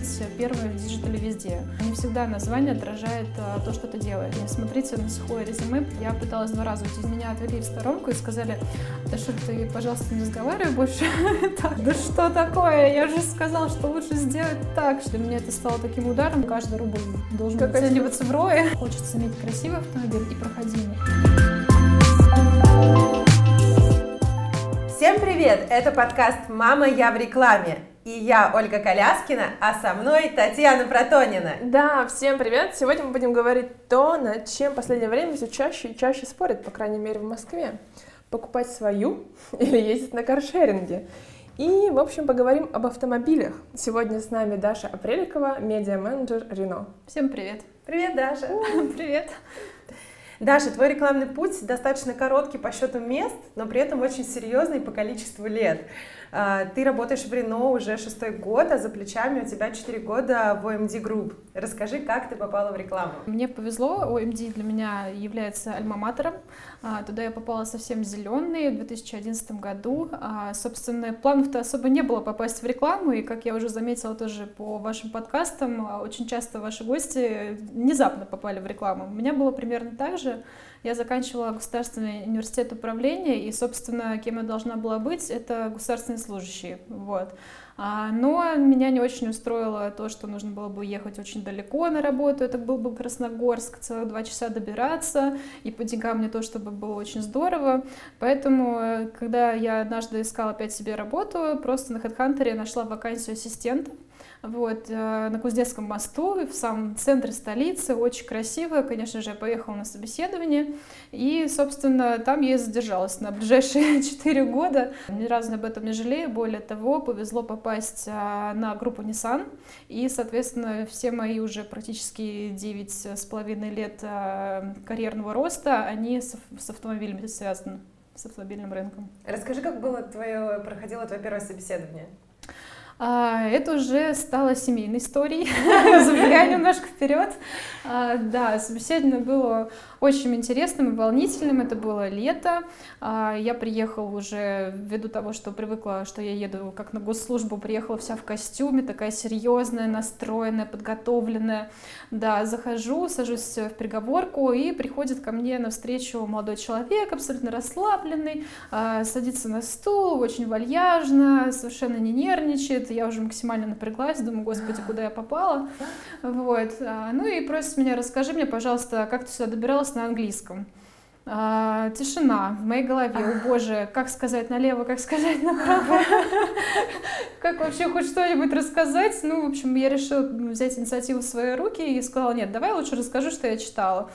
быть первой в диджитале везде. Не всегда название отражает а, то, что ты делаешь. Не смотрите на сухое резюме. Я пыталась два раза уйти. Меня отвели в сторонку и сказали, да что ты, пожалуйста, не разговаривай больше. Да что такое? Я же сказала, что лучше сделать так. Для меня это стало таким ударом. Каждый рубль должен оцениваться в ROI. Хочется иметь красивый автомобиль и проходимый. Всем привет! Это подкаст «Мама, я в рекламе». И я Ольга Коляскина, а со мной Татьяна Протонина. Да, всем привет! Сегодня мы будем говорить то, над чем в последнее время все чаще и чаще спорят, по крайней мере в Москве. Покупать свою или ездить на каршеринге. И, в общем, поговорим об автомобилях. Сегодня с нами Даша Апреликова, медиа-менеджер Рено. Всем привет! Привет, Даша! Привет! Даша, твой рекламный путь достаточно короткий по счету мест, но при этом очень серьезный по количеству лет. А, ты работаешь в Рено уже шестой год, а за плечами у тебя четыре года в OMD Group. Расскажи, как ты попала в рекламу? Мне повезло, OMD для меня является альма-матером. А, туда я попала совсем зеленый в 2011 году. А, собственно, планов-то особо не было попасть в рекламу, и, как я уже заметила тоже по вашим подкастам, очень часто ваши гости внезапно попали в рекламу. У меня было примерно так же. Я заканчивала государственный университет управления, и, собственно, кем я должна была быть, это государственные служащие. Вот. А, но меня не очень устроило то, что нужно было бы ехать очень далеко на работу. Это был бы Красногорск, целых два часа добираться, и по деньгам не то, чтобы было очень здорово. Поэтому, э, когда я однажды искала опять себе работу, просто на HeadHunter нашла вакансию ассистента вот, э, на Куздецком мосту, в самом центре столицы, очень красиво, конечно же, я поехала на собеседование, и, собственно, там я и задержалась на ближайшие 4 года, ни разу об этом не жалею, более того, повезло попасть а, на группу Nissan, и, соответственно, все мои уже практически 9 с половиной лет а, карьерного роста, они с, с автомобилями связаны, с автомобильным рынком. Расскажи, как было твое, проходило твое первое собеседование? А, это уже стало семейной историей, забегая немножко вперед. А, да, собеседование было очень интересным и волнительным. Это было лето. А, я приехала уже ввиду того, что привыкла, что я еду как на госслужбу, приехала вся в костюме, такая серьезная, настроенная, подготовленная. Да, захожу, сажусь в переговорку, и приходит ко мне навстречу молодой человек, абсолютно расслабленный, садится на стул, очень вальяжно, совершенно не нервничает, я уже максимально напряглась, думаю, господи, куда я попала. Вот. А, ну и просит меня, расскажи мне, пожалуйста, как ты сюда добиралась на английском. А, тишина в моей голове. О боже, как сказать налево, как сказать направо. Как вообще хоть что-нибудь рассказать? Ну, в общем, я решила взять инициативу в свои руки и сказала, нет, давай лучше расскажу, что я читала.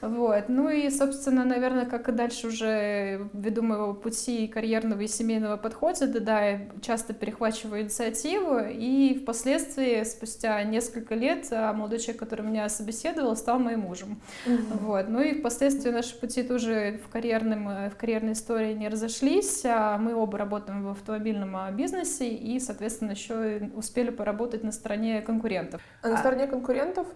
Вот. Ну и, собственно, наверное, как и дальше уже ввиду моего пути карьерного и семейного подхода, да, да, я часто перехвачиваю инициативу, и впоследствии, спустя несколько лет, а, молодой человек, который меня собеседовал, стал моим мужем. Mm-hmm. Вот. Ну и впоследствии наши пути тоже в, карьерном, в карьерной истории не разошлись, а мы оба работаем в автомобильном а, бизнесе и, соответственно, еще успели поработать на стороне конкурентов. А на стороне конкурентов?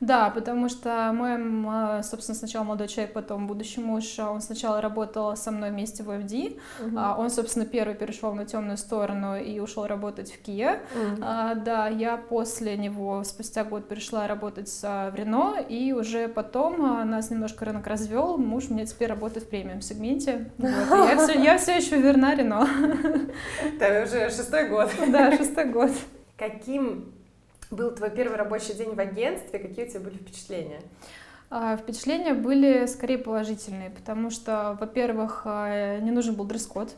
Да, потому что мой, собственно, сначала молодой человек, потом будущий муж, а он сначала работал со мной вместе в OFD, угу. он, собственно, первый перешел на темную сторону и ушел работать в Kia. Угу. Да, я после него спустя год перешла работать в Рено, и уже потом нас немножко рынок развел, муж у меня теперь работает в премиум сегменте. Вот, я, все, я все еще верна Рено. Это уже шестой год. Да, шестой год. Каким был твой первый рабочий день в агентстве, какие у тебя были впечатления? А, впечатления были скорее положительные, потому что, во-первых, а, не нужен был дресс-код.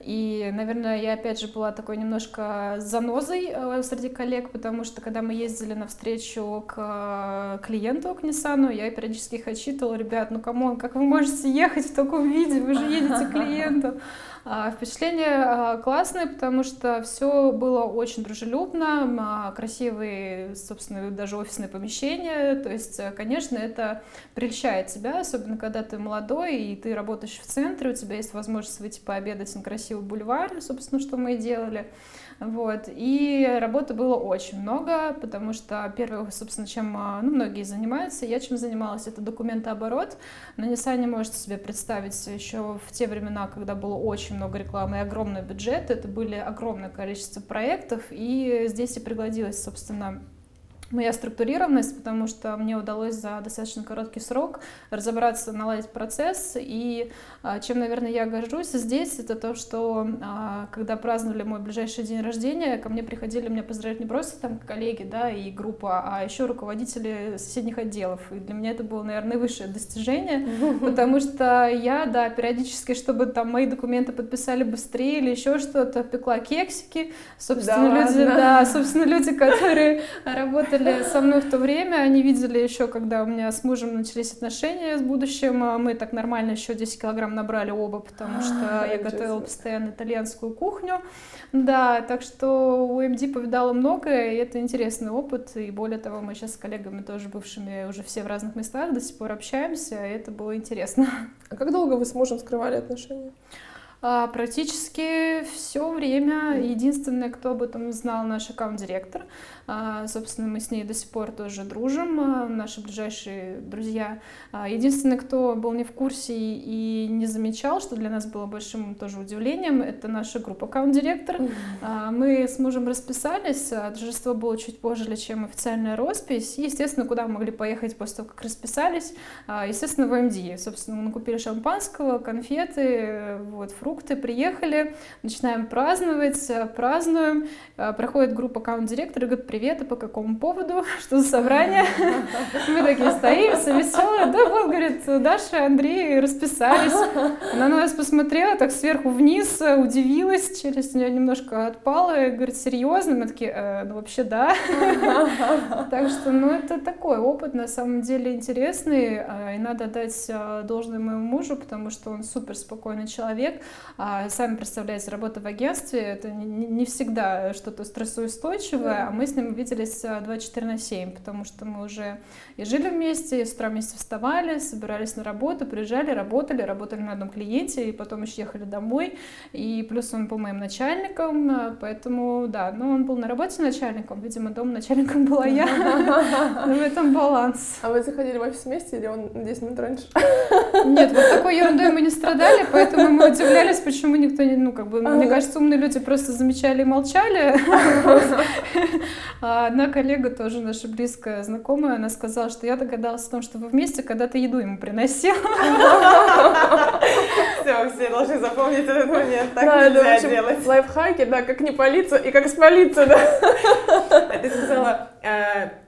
И, наверное, я опять же была такой немножко занозой а, среди коллег, потому что когда мы ездили на встречу к клиенту, к Ниссану, я периодически их отчитывала, ребят, ну come on, как вы можете ехать в таком виде, вы же едете к клиенту. А, впечатление а, классное, потому что все было очень дружелюбно, а, красивые, собственно, даже офисные помещения. То есть, конечно, это прельщает тебя, особенно когда ты молодой и ты работаешь в центре, у тебя есть возможность выйти пообедать на красивый бульвар, собственно, что мы и делали. Вот. И работы было очень много, потому что первое, собственно, чем ну, многие занимаются, я чем занималась, это документооборот. На Nissan можете себе представить еще в те времена, когда было очень много рекламы и огромный бюджет, это были огромное количество проектов, и здесь и пригодилась, собственно, моя структурированность, потому что мне удалось за достаточно короткий срок разобраться, наладить процесс. И а, чем, наверное, я горжусь здесь, это то, что а, когда праздновали мой ближайший день рождения, ко мне приходили меня поздравлять не просто там коллеги, да, и группа, а еще руководители соседних отделов. И для меня это было, наверное, высшее достижение, потому что я, да, периодически, чтобы там мои документы подписали быстрее или еще что-то, пекла кексики. Собственно, Да люди, да, собственно, люди, которые работали со мной в то время, они видели еще, когда у меня с мужем начались отношения с будущим, а мы так нормально еще 10 килограмм набрали оба, потому что я готовила постоянно итальянскую кухню. Да, так что у МД повидала многое, и это интересный опыт, и более того, мы сейчас с коллегами тоже бывшими уже все в разных местах до сих пор общаемся, и это было интересно. А как долго вы с мужем скрывали отношения? А, Практически все время. Единственное, кто об этом знал, наш аккаунт-директор. А, Собственно, мы с ней до сих пор тоже дружим, а, наши ближайшие друзья. А, Единственный, кто был не в курсе и не замечал, что для нас было большим тоже удивлением, это наша группа аккаунт-директор. Мы с мужем расписались, торжество было чуть позже, чем официальная роспись. И, естественно, куда мы могли поехать после того, как расписались? Естественно, в МД. Собственно, мы купили шампанского, конфеты, вот, фрукты, приехали, начинаем праздновать, празднуем. Проходит группа аккаунт-директора и говорит, привет, а по какому поводу? Что за собрание? Мы такие стоим, все веселые. Да вот, говорит, Даша, Андрей расписались. Она на нас посмотрела так сверху вниз, э, удивилась, у нее немножко отпала, и говорит, серьезно? Мы такие, «Э, ну вообще да. Так что, ну это такой опыт, на самом деле интересный, а, и надо дать а, должное моему мужу, потому что он супер спокойный человек. А, Сами представляете, работа в агентстве, это не всегда что-то стрессоустойчивое, а мы с ним виделись а, 24 на 7, потому что мы уже и жили вместе, и с утра вместе вставали, собирались на работу, приезжали, работали, работали на одном клиенте, и потом еще ехали домой. И плюс он был моим начальником, а, поэтому, да, но он был на работе начальником, видимо, дома начальником была я. В этом баланс. А вы заходили в офис вместе или он на 10 минут раньше? Нет, вот такой ерундой мы не страдали, поэтому мы удивлялись, почему никто не, ну, как бы, мне кажется, умные люди просто замечали и молчали. А одна коллега, тоже наша близкая знакомая, она сказала, что я догадалась о том, что вы вместе когда-то еду ему приносил. Все, все должны запомнить этот момент. Так Да, нельзя общем, делать. Лайфхаки, да, как не палиться и как спалиться, да. А Ты сказала,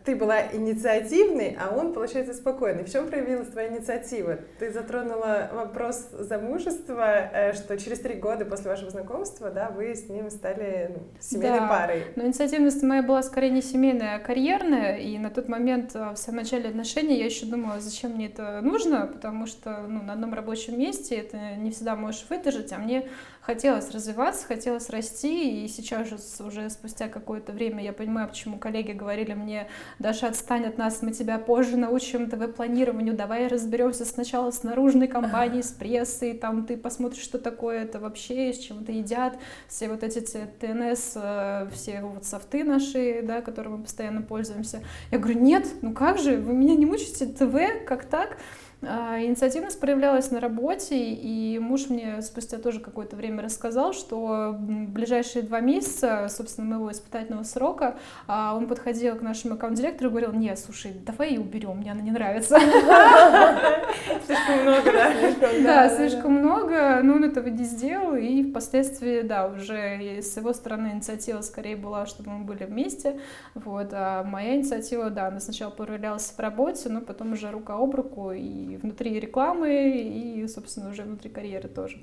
ты была инициативной, а он, получается, спокойный. В чем проявилась твоя инициатива? Ты затронула вопрос замужества, э, что через три года после вашего знакомства, да, вы с ним стали ну, семейной Да. парой. Но инициативность моя была скорее не семейная, а карьерная. И на тот момент, а, в самом начале отношений, я еще думала, зачем мне это нужно, потому что ну, на одном рабочем месте это не всегда можешь выдержать, а мне хотелось развиваться, хотелось расти, и сейчас же уже спустя какое-то время я понимаю, почему коллеги говорили мне, Даша, отстань от нас, мы тебя позже научим ТВ-планированию, давай разберемся сначала с наружной компанией, с прессой, там ты посмотришь, что такое это вообще, с чем это едят, все вот эти ТНС, э, все вот софты наши, да, которыми мы постоянно пользуемся. Я говорю, нет, ну как же, вы меня не мучите, ТВ, как так? А, Инициативность проявлялась на работе, и муж мне спустя тоже какое-то время рассказал, что в ближайшие два месяца, собственно, моего испытательного срока, а, он подходил к нашему аккаунт-директору и говорил, нет, слушай, давай ее уберем, мне она не нравится. Слишком много, да? Да, слишком много, но он этого не сделал, и впоследствии, да, уже с его стороны инициатива скорее была, чтобы мы были вместе, вот, а моя инициатива, да, она сначала проявлялась в работе, но потом уже рука об руку и внутри рекламы, и, собственно, уже внутри карьеры тоже.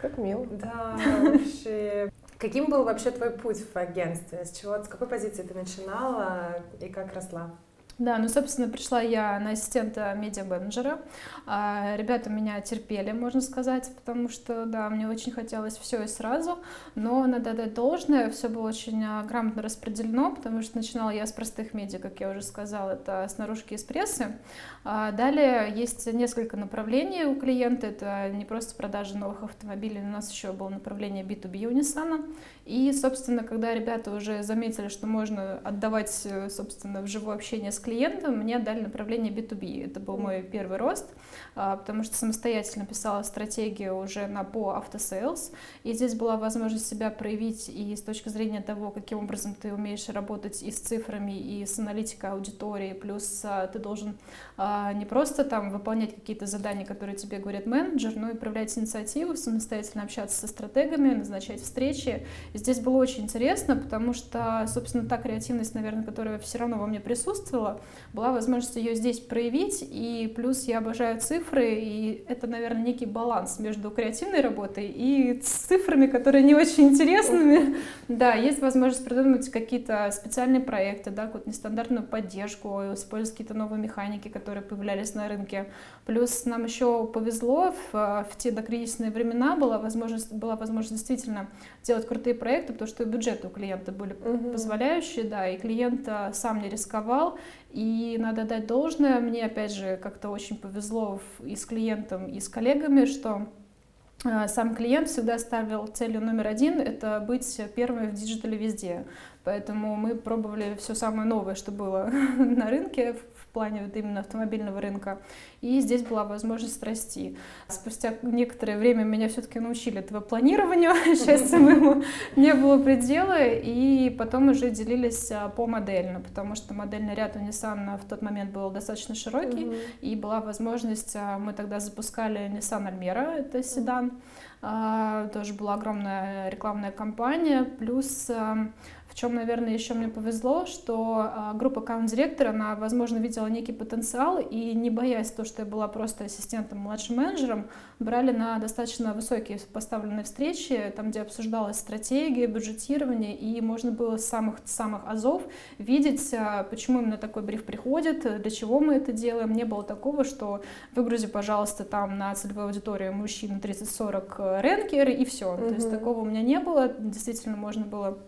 Как мило. Да, вообще. Каким был вообще твой путь в агентстве? С чего, с какой позиции ты начинала и как росла? Да, ну, собственно, пришла я на ассистента медиа-менеджера. А, Ребята меня терпели, можно сказать, потому что, да, мне очень хотелось все и сразу, но надо дать должное, все было очень а, грамотно распределено, потому что начинала я с простых медиа, как я уже сказала, это с наружки из прессы. А Далее есть несколько направлений у клиента, это не просто продажа новых автомобилей, у нас еще было направление B2B у Nissan. И, собственно, когда ребята уже заметили, что можно отдавать, э, собственно, в живое общение с клиентом, клиентом, мне дали направление B2B. Это был мой первый рост, а, потому что самостоятельно писала стратегию уже на по автосейлс, и здесь была возможность себя проявить и с точки зрения того, каким образом ты умеешь работать и с цифрами, и с аналитикой аудитории, плюс а, ты должен не просто там выполнять какие-то задания, которые тебе говорит менеджер, но и проявлять инициативу, самостоятельно общаться со стратегами, назначать встречи. И здесь было очень интересно, потому что, собственно, та креативность, наверное, которая все равно во мне присутствовала, была возможность ее здесь проявить, и плюс я обожаю цифры, и это, наверное, некий баланс между креативной работой и цифрами, которые не очень интересными. Да, есть возможность придумать какие-то специальные проекты, да, какую-то нестандартную поддержку, использовать какие-то новые механики, которые появлялись на рынке. Плюс нам еще повезло в, в те докризисные времена была возможность, была возможность действительно делать крутые проекты, потому что бюджеты у клиента были угу. позволяющие, да, и клиент а, сам не рисковал, и надо дать должное, мне опять же как-то очень повезло и с клиентом, и с коллегами, что а, сам клиент всегда ставил целью номер один — это быть первым в диджитале везде. Поэтому мы пробовали все самое новое, что было на рынке, плане вот именно автомобильного рынка. И здесь была возможность расти. Спустя некоторое время меня все-таки научили этого планированию, счастья моему не было предела, и потом уже делились а, по модельно, потому что модельный ряд у Nissan в тот момент был достаточно широкий, mm-hmm. и была возможность, а, мы тогда запускали Nissan Almera, это седан, mm-hmm. тоже была огромная рекламная кампания, плюс в чем, наверное, еще мне повезло, что а, группа аккаунт-директора, она, возможно, видела некий потенциал и, не боясь то, что я была просто ассистентом, младшим менеджером, брали на достаточно высокие поставленные встречи, там, где обсуждалась стратегия, бюджетирование, и можно было с самых-самых азов видеть, а, почему именно такой бриф приходит, для чего мы это делаем. Не было такого, что выгрузи, пожалуйста, там на целевую аудиторию мужчин 30-40 ренкер, и все. Угу. То есть такого у меня не было. Действительно, можно было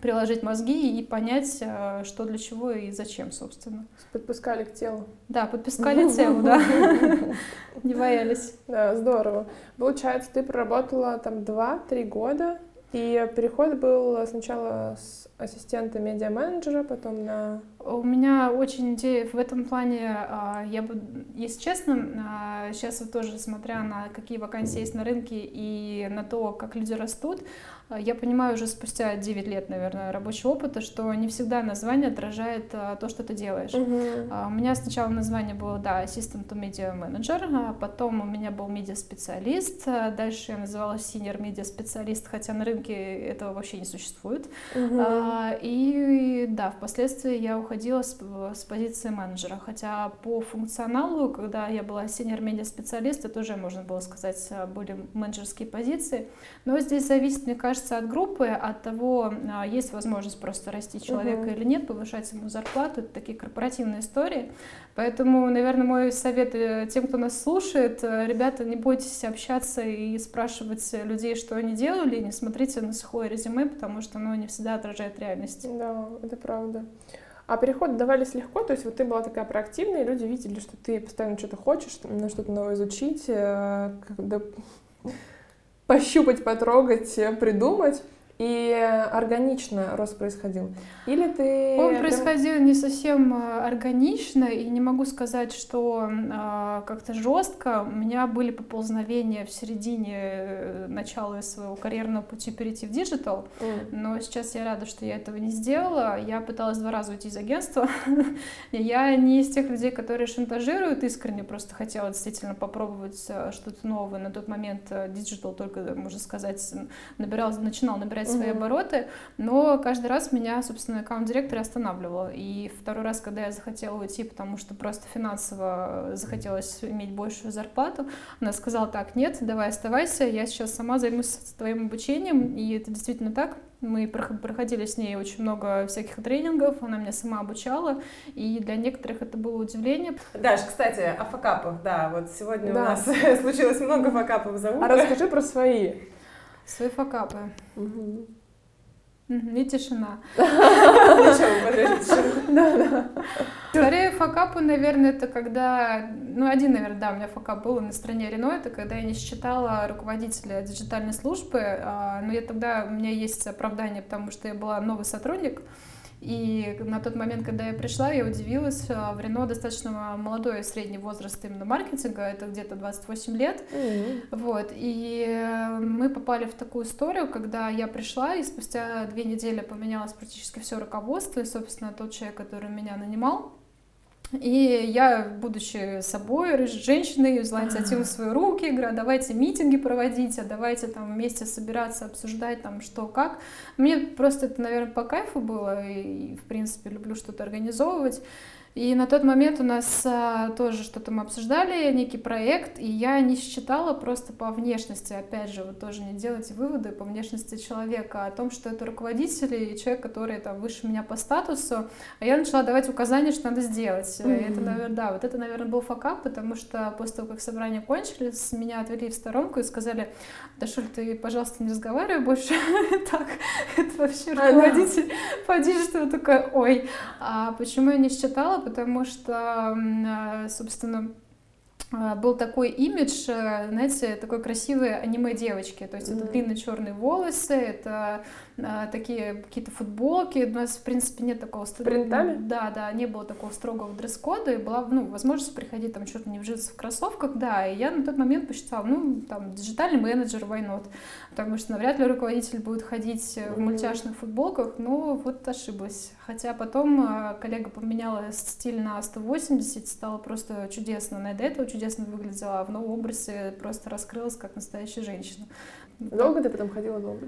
приложить мозги и понять, э, что для чего и зачем, собственно. Подпускали к телу. Да, подпускали к телу, да. Не боялись. Да, здорово. Получается, ты проработала там 2-3 года, и переход был сначала с ассистента медиа-менеджера, потом на... У меня очень идея в этом плане, а, я бы, если честно, сейчас а, вот тоже смотря на какие вакансии есть на рынке и на то, как люди растут, я понимаю уже спустя 9 лет, наверное, рабочего опыта, что не всегда название отражает а, то, что ты делаешь. Uh-huh. А, у меня сначала название было, да, Assistant to Media Manager, а потом у меня был медиа-специалист, дальше я называлась Senior медиа-специалист, хотя на рынке этого вообще не существует. Uh-huh. А, и да, впоследствии я уходила с, с позиции менеджера, хотя по функционалу, когда я была Senior медиа-специалист, это уже, можно было сказать, более менеджерские позиции, но здесь зависит, мне кажется, кажется, от группы, от того, а, есть возможность просто расти человека угу. или нет, повышать ему зарплату. Это такие корпоративные истории. Поэтому, наверное, мой совет э, тем, кто нас слушает, э, ребята, не бойтесь общаться и спрашивать людей, что они делали, не смотрите на сухое резюме, потому что оно не всегда отражает реальность. Да, это правда. А переходы давались легко, то есть вот ты была такая проактивная, и люди видели, что ты постоянно что-то хочешь, что-то новое изучить, э, когда пощупать, потрогать, э, придумать и органично рост происходил? Или ты... Он происходил не совсем э, органично, и не могу сказать, что э, как-то жестко. У меня были поползновения в середине э, начала своего карьерного пути перейти в digital, mm. но сейчас я рада, что я этого не сделала. Я пыталась два раза уйти из агентства. я не из тех людей, которые шантажируют искренне, просто хотела действительно попробовать э, что-то новое. На тот момент digital только, можно сказать, набирал, начинал набирать свои mm-hmm. обороты, но каждый раз меня, собственно, аккаунт-директор останавливал. И второй раз, когда я захотела уйти, потому что просто финансово захотелось иметь большую зарплату, она сказала, так, нет, давай оставайся, я сейчас сама займусь твоим обучением, и это действительно так. Мы проходили с ней очень много всяких тренингов, она меня сама обучала, и для некоторых это было удивление. Даш, кстати, о факапах, да, вот сегодня да. у нас случилось много факапов за утро. А расскажи про свои. Свои факапы. Угу. И тишина. Скорее факапы, наверное, это когда... Ну, один, наверное, да, у меня факап был на стране Рено, это когда я не считала руководителя диджитальной службы, а, но я тогда, у меня есть оправдание, потому что я была новый сотрудник, И на тот момент, когда я пришла, я удивилась, а, в Рено достаточно молодой средний возраст именно маркетинга, это где-то 28 лет. Mm-hmm. Вот, и э, мы попали в такую историю, когда я пришла, и спустя две недели поменялось практически все руководство, и, собственно, тот человек, который меня нанимал, и я, будучи собой, женщиной, взяла инициативу в свои руки, говорю, «А давайте митинги проводить, а давайте там вместе собираться, обсуждать там что, как. Мне просто это, наверное, по кайфу было, и, в принципе, люблю что-то организовывать. И на тот момент у нас а, тоже что-то мы обсуждали, некий проект, и я не считала просто по внешности, опять же, вот тоже не делайте выводы по внешности человека о том, что это руководитель и человек, который там выше меня по статусу, а я начала давать указания, что надо сделать. Mm-hmm. Это, наверное, да, вот это, наверное, был факап, потому что после того, как собрание кончились, меня отвели в сторонку и сказали, да Шуль, ты, пожалуйста, не разговаривай больше так, это вообще руководитель, поди, что такое, ой. А почему я не считала? Потому что, э, собственно, э, был такой имидж, э, знаете, такой красивой аниме-девочки. То есть mm-hmm. это длинные черные волосы, это а, такие какие-то футболки. У нас, в принципе, нет такого... Принтами? Да, да, не было такого строгого дресс-кода, и была, ну, возможность приходить там что-то не в в кроссовках, да, и я на тот момент посчитала, ну, там, диджитальный менеджер, why not? Потому что навряд ли руководитель будет ходить в мультяшных футболках, но вот ошиблась. Хотя потом а, коллега поменяла стиль на 180, стало просто чудесно. Она и до этого чудесно выглядела, а в новом образе просто раскрылась как настоящая женщина. Долго ты потом ходила дома?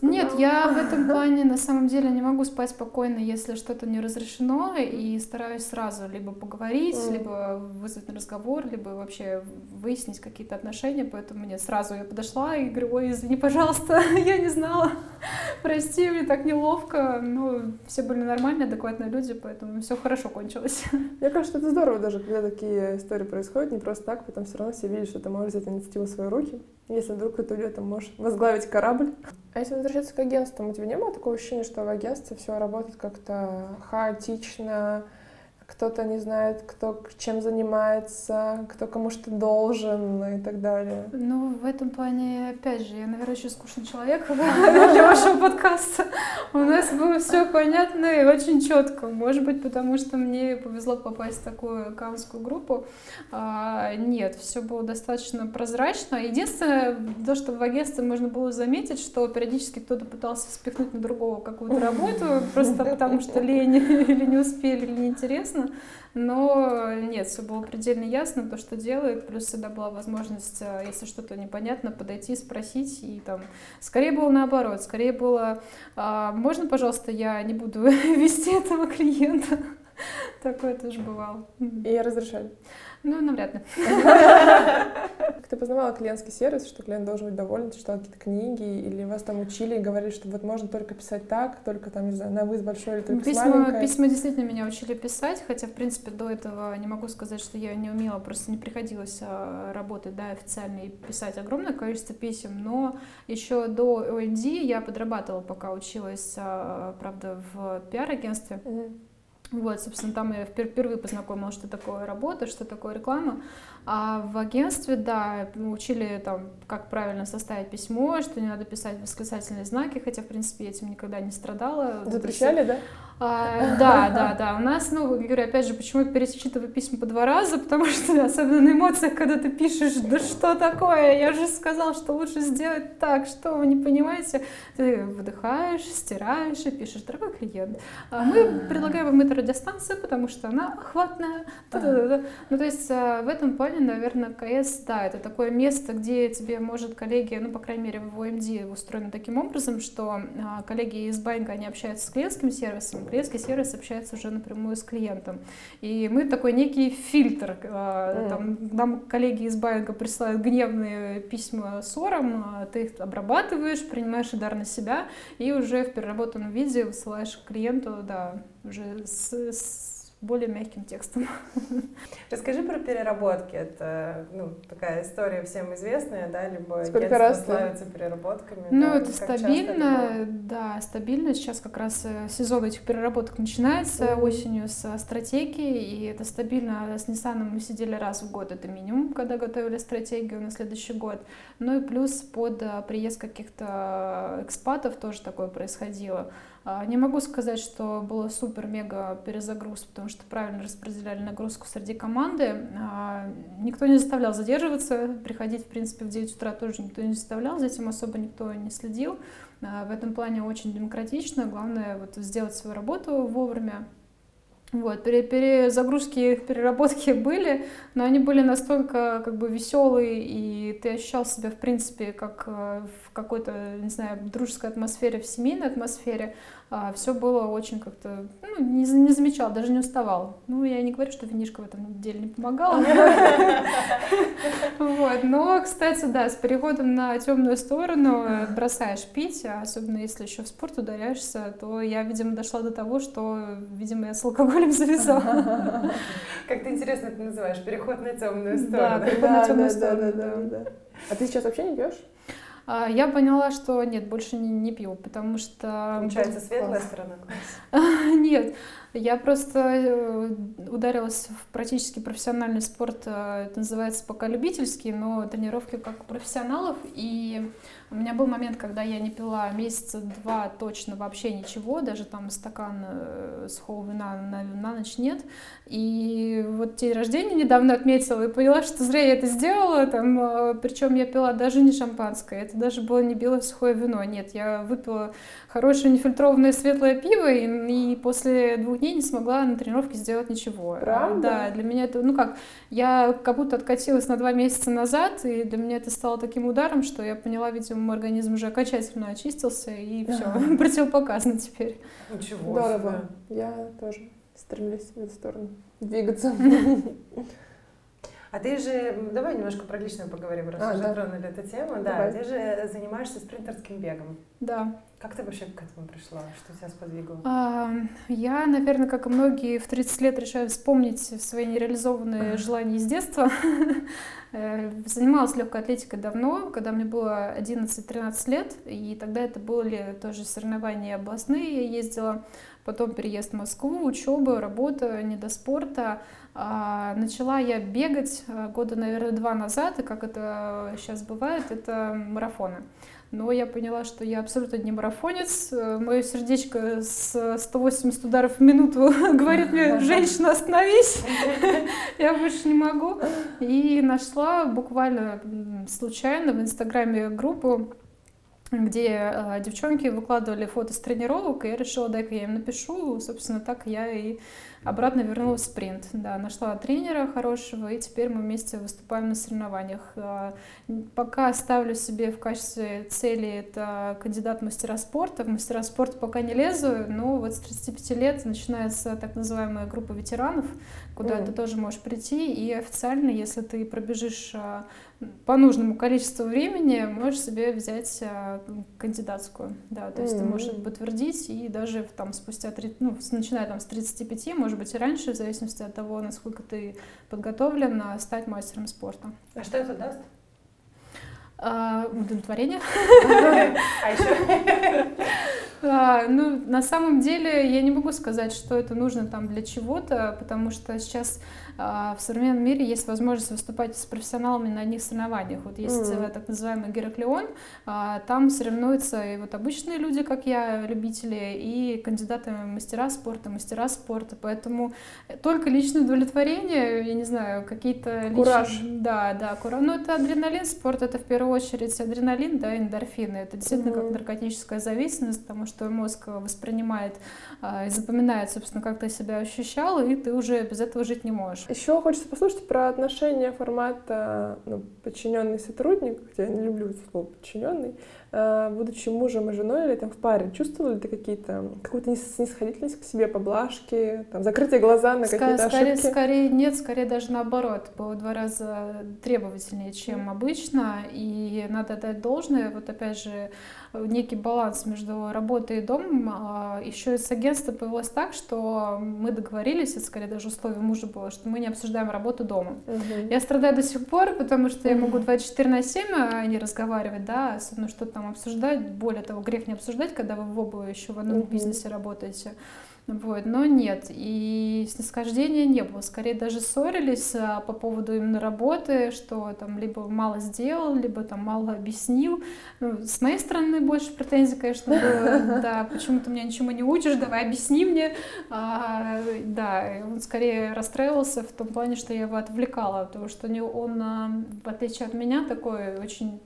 Нет, я в этом плане на самом деле не могу спать спокойно, если что-то не разрешено, и стараюсь сразу либо поговорить, mm. либо вызвать на разговор, либо вообще выяснить какие-то отношения, поэтому мне сразу я подошла и говорю, ой, извини, пожалуйста, я не знала, прости, мне так неловко, ну, все были нормальные, адекватные люди, поэтому все хорошо кончилось. Мне кажется, это здорово даже, когда такие истории происходят, не просто так, потом все равно все видят, что ты можешь взять инициативу в свои руки, если вдруг кто-то уйдет, там можешь возглавить корабль. А если возвращаться к агентствам, у тебя не было такого ощущения, что в агентстве все работает как-то хаотично, кто-то не знает, кто чем занимается, кто кому что должен и так далее. Ну, в этом плане, опять же, я, наверное, очень скучный человек для вашего подкаста. У нас было все понятно и очень четко. Может быть, потому что мне повезло попасть в такую аккаунтскую группу. А, нет, все было достаточно прозрачно. Единственное, то, что в агентстве можно было заметить, что периодически кто-то пытался спихнуть на другого какую-то работу, просто потому что лень или не успели, или неинтересно интересно, но нет, все было предельно ясно, то, что делает, плюс всегда была возможность, э, если что-то непонятно, подойти, спросить, и там, скорее было наоборот, скорее было, а, можно, пожалуйста, я не буду вести этого клиента, такое тоже бывало. И разрешали? Ну, навряд ли. Как ты познавала клиентский сервис, что клиент должен быть доволен, читала какие-то книги, или вас там учили и говорили, что вот можно только писать так, только там, не знаю, на вы большой или только письма, с маленькой? Письма действительно меня учили писать, хотя, в принципе, до этого не могу сказать, что я не умела, просто не приходилось а, работать, да, официально и писать огромное количество писем, но еще до OND я подрабатывала, пока училась, а, правда, в пиар-агентстве. Mm-hmm. Вот, собственно, там я впервые познакомилась, что такое работа, что такое реклама. А в агентстве, да, учили там, как правильно составить письмо, что не надо писать восклицательные знаки, хотя, в принципе, я этим никогда не страдала. Запрещали, да? А, да, да, да. У нас, ну, говорю, опять же, почему я перечитываю письма по два раза, потому что, особенно на эмоциях, когда ты пишешь, да что такое, я же сказал, что лучше сделать так, что вы не понимаете, ты выдыхаешь, стираешь и пишешь, дорогой клиент, а мы предлагаем вам эту радиостанцию, потому что она охватная. Ну, то есть а, в этом плане, наверное, КС, да, это такое место, где тебе может коллеги, ну, по крайней мере, в ОМД устроено таким образом, что а, коллеги из банка, они общаются с клиентским сервисом, клиентский сервис общается уже напрямую с клиентом. И мы такой некий фильтр. Mm. Там, нам коллеги из банка присылают гневные письма ссором, а ты их обрабатываешь, принимаешь удар на себя и уже в переработанном виде высылаешь клиенту, да, уже с, с более мягким текстом. Расскажи про переработки. Это ну, такая история всем известная, да, либо Сколько раз славится переработками. Ну, да, это стабильно, да, стабильно. Сейчас как раз э, сезон этих переработок начинается mm-hmm. осенью со стратегии, и это стабильно. С Nissan мы сидели раз в год, это минимум, когда готовили стратегию на следующий год. Ну и плюс под э, приезд каких-то экспатов тоже такое происходило. А, не могу сказать, что было супер-мега перезагруз, потому что правильно распределяли нагрузку среди команды. А, никто не заставлял задерживаться, приходить, в принципе, в 9 утра тоже никто не заставлял, за этим особо никто не следил. А, в этом плане очень демократично. Главное вот сделать свою работу вовремя, вот, перезагрузки, переработки были, но они были настолько как бы веселые, и ты ощущал себя, в принципе, как э, в какой-то, не знаю, дружеской атмосфере, в семейной атмосфере. А, все было очень как-то, ну, не, не замечал, даже не уставал. Ну, я не говорю, что винишка в этом деле не помогала. Вот, но, кстати, да, с переходом на темную сторону э, бросаешь пить, а особенно если еще в спорт ударяешься, то я, видимо, дошла до того, что, видимо, я с алкоголем завязала. Как ты интересно это называешь, переход на темную сторону. Да, переход на темную сторону, да. А ты сейчас вообще не пьешь? А, я поняла, что нет, больше не, не пью, потому что... Получается, светлая сторона Нет, я просто э, ударилась в практически профессиональный спорт, э, это называется пока любительский, но тренировки как профессионалов, и у меня был момент, когда я не пила месяца два точно вообще ничего, даже там стакан э, сухого вина на, на ночь нет. И вот день рождения недавно отметила и поняла, что зря я это сделала. Там, причем я пила даже не шампанское, это даже было не белое сухое вино. Нет, я выпила хорошее нефильтрованное светлое пиво и, и после двух дней не смогла на тренировке сделать ничего. Правда? Да, для меня это, ну как, я как будто откатилась на два месяца назад, и для меня это стало таким ударом, что я поняла, видимо, мой организм уже окончательно очистился, и все, противопоказано теперь. Ничего Здорово. Я тоже стремлюсь в эту сторону двигаться. А ты же, давай немножко про личное поговорим, раз а, уже да. тронули эту тему. Да, ты же занимаешься спринтерским бегом. Да. Как ты вообще к этому пришла? Что тебя сподвигло? А, я, наверное, как и многие, в 30 лет решаю вспомнить свои нереализованные желания из детства. Э, занималась легкой атлетикой давно, когда мне было 11-13 лет, и тогда это были тоже соревнования областные, я ездила, потом переезд в Москву, учеба, работа, не до спорта. А, начала я бегать э, года, наверное, два назад, и как это сейчас бывает, это марафоны. Но я поняла, что я абсолютно не марафонец. Э, Мое сердечко с 180 ударов в минуту говорит мне, женщина, остановись, я больше не могу. И нашла буквально случайно в Инстаграме группу, где э, девчонки выкладывали фото с тренировок, и я решила, дай-ка я им напишу. Собственно, так я и обратно вернулась в спринт. Да, нашла тренера хорошего, и теперь мы вместе выступаем на соревнованиях. А, пока ставлю себе в качестве цели это кандидат в мастера спорта. В мастера спорта пока не лезу, но вот с 35 лет начинается так называемая группа ветеранов, куда mm. ты тоже можешь прийти, и официально, если ты пробежишь а, по нужному количеству времени можешь себе взять а, кандидатскую, да, то есть mm-hmm. ты можешь это подтвердить и даже там спустя, 3, ну, начиная там с 35, может быть и раньше, в зависимости от того, насколько ты подготовлен, стать мастером спорта. А что это даст? А, удовлетворение. А еще? А, ну, на самом деле, я не могу сказать, что это нужно там для чего-то, потому что сейчас в современном мире есть возможность выступать с профессионалами на одних соревнованиях. Вот есть mm. так называемый Гераклеон, а, там соревнуются и вот обычные люди, как я, любители, и кандидаты мастера спорта, мастера спорта, поэтому только личное удовлетворение, я не знаю, какие-то Кураж. Личные... Да, да, кураж. Ну, это адреналин, спорт это в первую очередь адреналин, да, эндорфины. Это действительно mm-hmm. как наркотическая зависимость, потому что мозг воспринимает и запоминает, собственно, как ты себя ощущал, и ты уже без этого жить не можешь. Еще хочется послушать про отношения формата ну, подчиненный сотрудник, хотя я не люблю слово подчиненный, будучи мужем и женой или там в паре, чувствовали ли ты какие-то, какую-то снисходительность к себе, поблажки, там, закрытие глаза на какие-то скорее, ошибки? Скорее нет, скорее даже наоборот, было в два раза требовательнее, чем обычно, и надо отдать должное, вот опять же, некий баланс между работой и домом. А, Еще и с агентства появилось так, что мы договорились, это скорее даже условие мужа было, что мы не обсуждаем работу дома. Мгм. Я страдаю до сих пор, потому что я могу 24 на 7 а не разговаривать, да, особенно что-то там обсуждать. Более того, грех не обсуждать, когда вы в оба еще в одном бизнесе работаете. Вот, но нет, и снисхождения не было. Скорее даже ссорились а, по поводу именно работы, что там либо мало сделал, либо там мало объяснил. Ну, с моей стороны больше претензий, конечно, было. Да, почему ты меня ничему не учишь, давай объясни мне. А, да, он скорее расстраивался в том плане, что я его отвлекала, потому что он, а, в отличие от меня, такой очень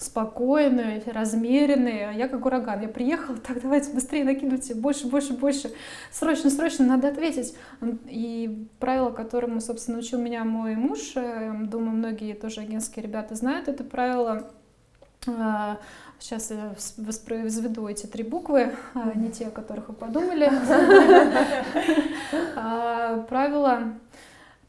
спокойный, размеренный, а я как ураган. Я приехала, так, давайте быстрее накидывайте, больше, больше, больше. Срочно, срочно, надо ответить. И правило, которому, собственно, учил меня мой муж, э, думаю, многие тоже агентские ребята знают это правило, А, Сейчас я вс- воспроизведу эти три буквы, а не те, о которых вы подумали. А, Правило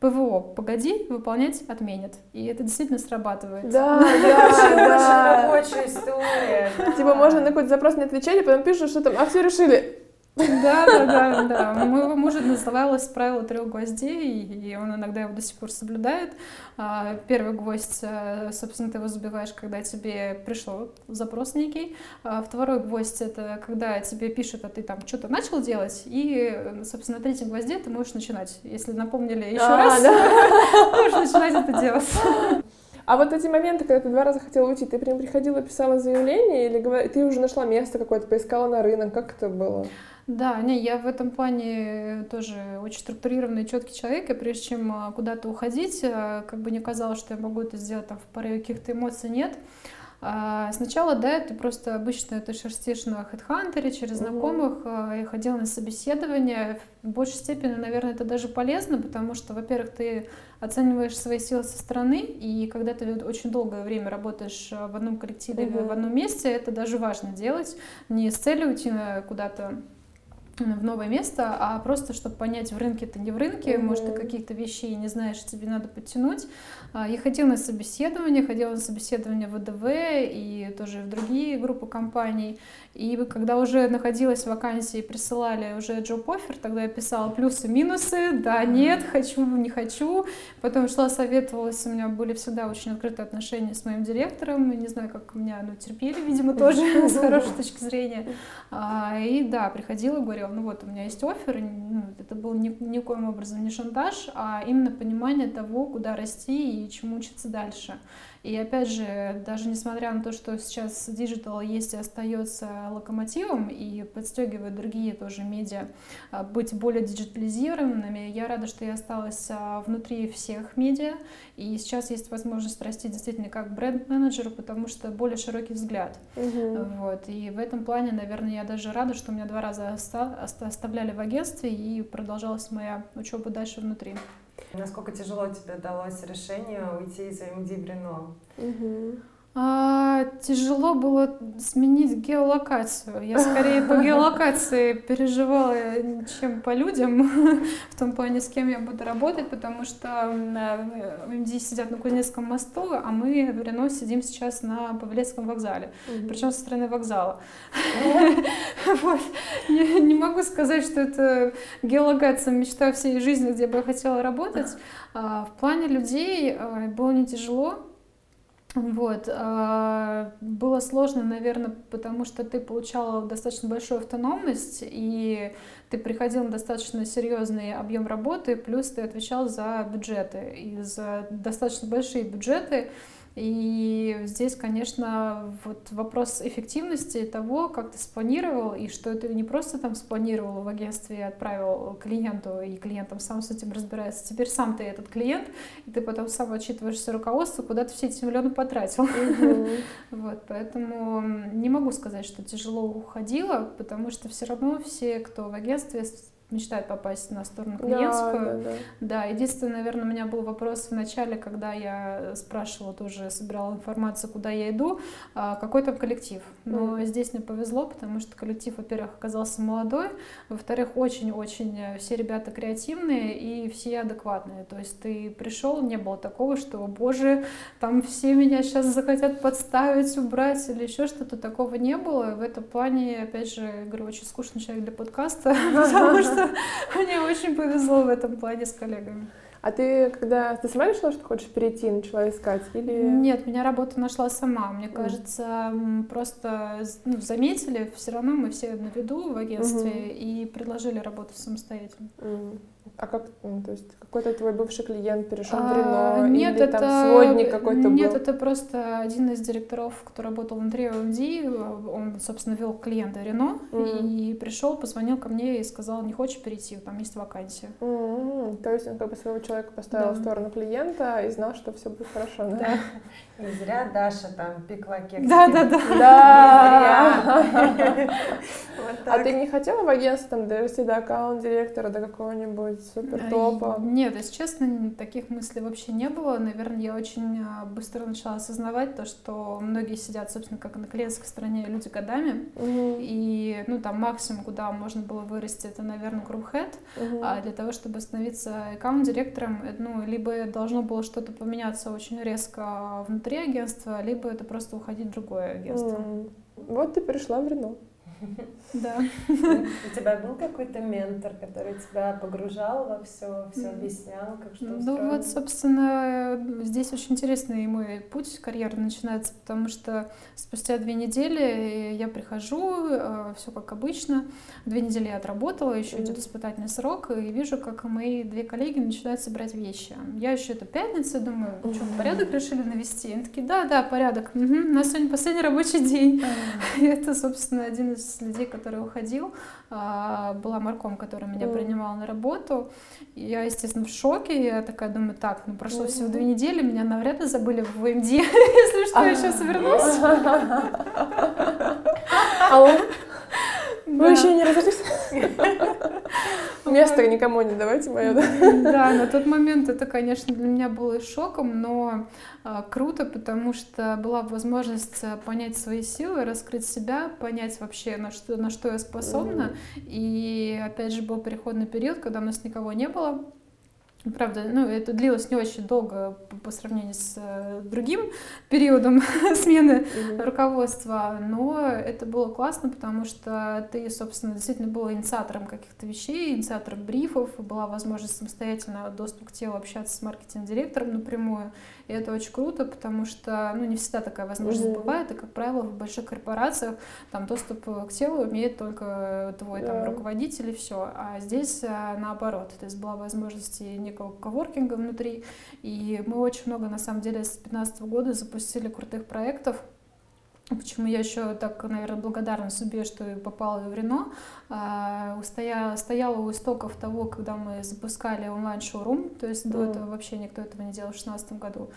ПВО «погоди, выполнять отменят». И это действительно срабатывает. Да, Очень да, да. рабочая история. Типа можно на какой-то запрос не отвечать, а потом пишут, что там, а все решили. Да, да, да, да. Моего мужа называлось правило трех гвоздей, и он иногда его до сих пор соблюдает. А, Первый гвоздь, э, собственно, ты его забиваешь, когда тебе пришел запрос некий. А Второй гвоздь — это когда тебе пишут, а ты там что-то начал делать, и, собственно, на третьем гвозде ты можешь начинать. Если напомнили еще А, раз, да. можешь начинать это делать. А вот эти моменты, когда ты два раза хотела уйти, ты прям приходила, писала заявление, или ты уже нашла место какое-то, поискала на рынок, как это было? Да, не, я в этом плане тоже очень структурированный, четкий человек, и прежде чем а, куда-то уходить, а, как бы не казалось, что я могу это сделать там в порыве каких-то эмоций, нет. А, Сначала, да, ты просто обычно это шерстишь на HeadHunter через знакомых. а, Я ходила на собеседование. В большей степени, наверное, это даже полезно, потому что, во-первых, ты оцениваешь свои силы со стороны, и когда ты очень долгое время работаешь в одном коллективе, Мгм. в одном месте, это даже важно делать. Не с целью уйти куда-то в новое место, а просто, чтобы понять, в рынке ты не в рынке, Мгм. может, ты каких-то вещей не знаешь, тебе надо подтянуть. А, Я ходила на собеседование, ходила на собеседование в ВДВ и тоже в другие группы компаний. И когда уже находилась в вакансии, присылали уже job offer, тогда я писала плюсы, минусы, да, нет, хочу, не хочу. Потом шла, советовалась, у меня были всегда очень открытые отношения с моим директором, не знаю, как меня, ну, терпели, видимо, тоже, с хорошей точки зрения. А, И да, приходила, говорила, ну вот, у меня есть offer, ну, это был ни, никоим образом не шантаж, а именно понимание того, куда расти и чему учиться дальше. И опять же, даже несмотря на то, что сейчас digital есть и остается локомотивом и подстегивает другие тоже медиа а, быть более диджитализированными, я рада, что я осталась а, внутри всех медиа, и сейчас есть возможность расти действительно как бренд-менеджеру, потому что более широкий взгляд. Вот. И в этом плане, наверное, я даже рада, что меня два раза оста- оста- оставляли в агентстве и продолжалась моя учеба дальше внутри. Насколько тяжело тебе далось решение уйти из AMD Брено? Мгм. А, тяжело было сменить геолокацию. Я скорее по геолокации переживала, чем по людям, в том плане, с кем я буду работать, потому что э, МД сидят на Кузнецком мосту, а мы в Рено сидим сейчас на Павелецком вокзале, причем со стороны вокзала. Вот. Не, не могу сказать, что это геолокация мечта всей жизни, где бы я хотела работать. А, В плане людей а, было не тяжело. Вот. а, Было сложно, наверное, потому что ты получала достаточно большую автономность, и ты приходил на достаточно серьезный объем работы, плюс ты отвечал за бюджеты, и за достаточно большие бюджеты. И здесь, конечно, вот вопрос эффективности того, как ты спланировал, и что ты не просто там спланировал в агентстве и отправил клиенту, и клиент там сам с этим разбирается. Теперь сам ты этот клиент, и ты потом сам отчитываешься руководству, куда ты все эти миллионы потратил. Вот, поэтому не могу сказать, что тяжело уходила, потому что все равно все, кто в агентстве, мечтают попасть на сторону клиентскую. Да, да, да. Да, единственное, наверное, у меня был вопрос в начале, когда я спрашивала, тоже собирала информацию, куда я иду, а, какой там коллектив. Но Мгм. здесь мне повезло, потому что коллектив, во-первых, оказался молодой, во-вторых, очень-очень э, все ребята креативные и все адекватные. То есть ты пришел, не было такого, что, боже, там все меня сейчас захотят подставить, убрать или еще что-то, такого не было. В этом плане, опять же, говорю, очень скучный человек для подкаста, потому что мне очень повезло в этом плане с коллегами. А ты, когда ты сама решила, что хочешь перейти, начала искать? Или... Нет, меня работа нашла сама. Мне кажется, просто ну, заметили, все равно мы все на виду в агентстве Мгм. и предложили работать самостоятельно. М. А как, ну, то есть какой-то твой бывший клиент перешел в А, Рено, нет, или это, там сводник какой-то Нет, был? это просто один из директоров, кто работал внутри OMD, он, собственно, вел клиента Рено, Мгм. и пришел, позвонил ко мне и сказал, не хочешь перейти, там есть вакансия. М, То есть он как бы своего человека поставил Да. в сторону клиента и знал, что все будет хорошо, да? Да. Не зря Даша там пекла кексики. Да, да, да. Да! А ты не хотела в агентстве там дорасти до аккаунт-директора, до какого-нибудь супер топа? Э, Нет, если честно, таких мыслей вообще не было. Наверное, я очень а, быстро начала осознавать то, что многие сидят, собственно, как на клиентской стороне люди годами. И, ну, там максимум, куда можно было вырасти, это, наверное, group head. А для того, чтобы становиться аккаунт-директором, э, ну, либо должно было что-то поменяться очень резко внутри агентства, либо это просто уходить в другое агентство. Вот ты пришла в Рено. Да. У тебя был какой-то ментор, который тебя погружал во все, все объяснял, как что Ну вот, собственно, э, здесь очень интересный мой путь карьеры начинается, потому что спустя две недели я прихожу, все как обычно. Две недели я отработала, еще идет испытательный срок, и вижу, как мои две коллеги начинают собирать вещи. Я еще это пятница, думаю, что, порядок решили навести? Они такие, да, да, порядок. Мгм, у нас сегодня последний рабочий день. Это, собственно, один из людей, который уходил, а, была Марком, которая меня принимала на работу. И я, естественно, в шоке. Я такая думаю, так, ну прошло всего две недели, меня навряд ли забыли в ВМД. Если что, я сейчас вернусь. Алло, вы Да. еще не разошлись? Место никому не давайте мое, да? На тот момент это, конечно, для меня было шоком, но а, круто, потому что была возможность а, понять свои силы, раскрыть себя, понять вообще, на что, на что я способна. И опять же был переходный период, когда у нас никого не было. Правда, ну, это длилось не очень долго по, сравнению с э, другим периодом смены руководства, но это было классно, потому что ты, собственно, действительно был инициатором каких-то вещей, инициатором брифов, была возможность самостоятельно доступ к телу общаться с маркетинг-директором напрямую, и это очень круто, потому что, ну, не всегда такая возможность Мгм. бывает, и, как правило, в больших корпорациях там доступ к телу имеет только твой там Да. руководитель и все, а здесь а, наоборот, то есть была возможность и некого коворкинга внутри, и мы очень много, на самом деле, с 2015 года запустили крутых проектов, Почему я еще так, наверное, благодарна себе, что попала в Рено. А, устоя- стояла у истоков того, когда мы запускали онлайн-шоурум, то есть до Мгм. этого вообще никто этого не делал в 2016 году.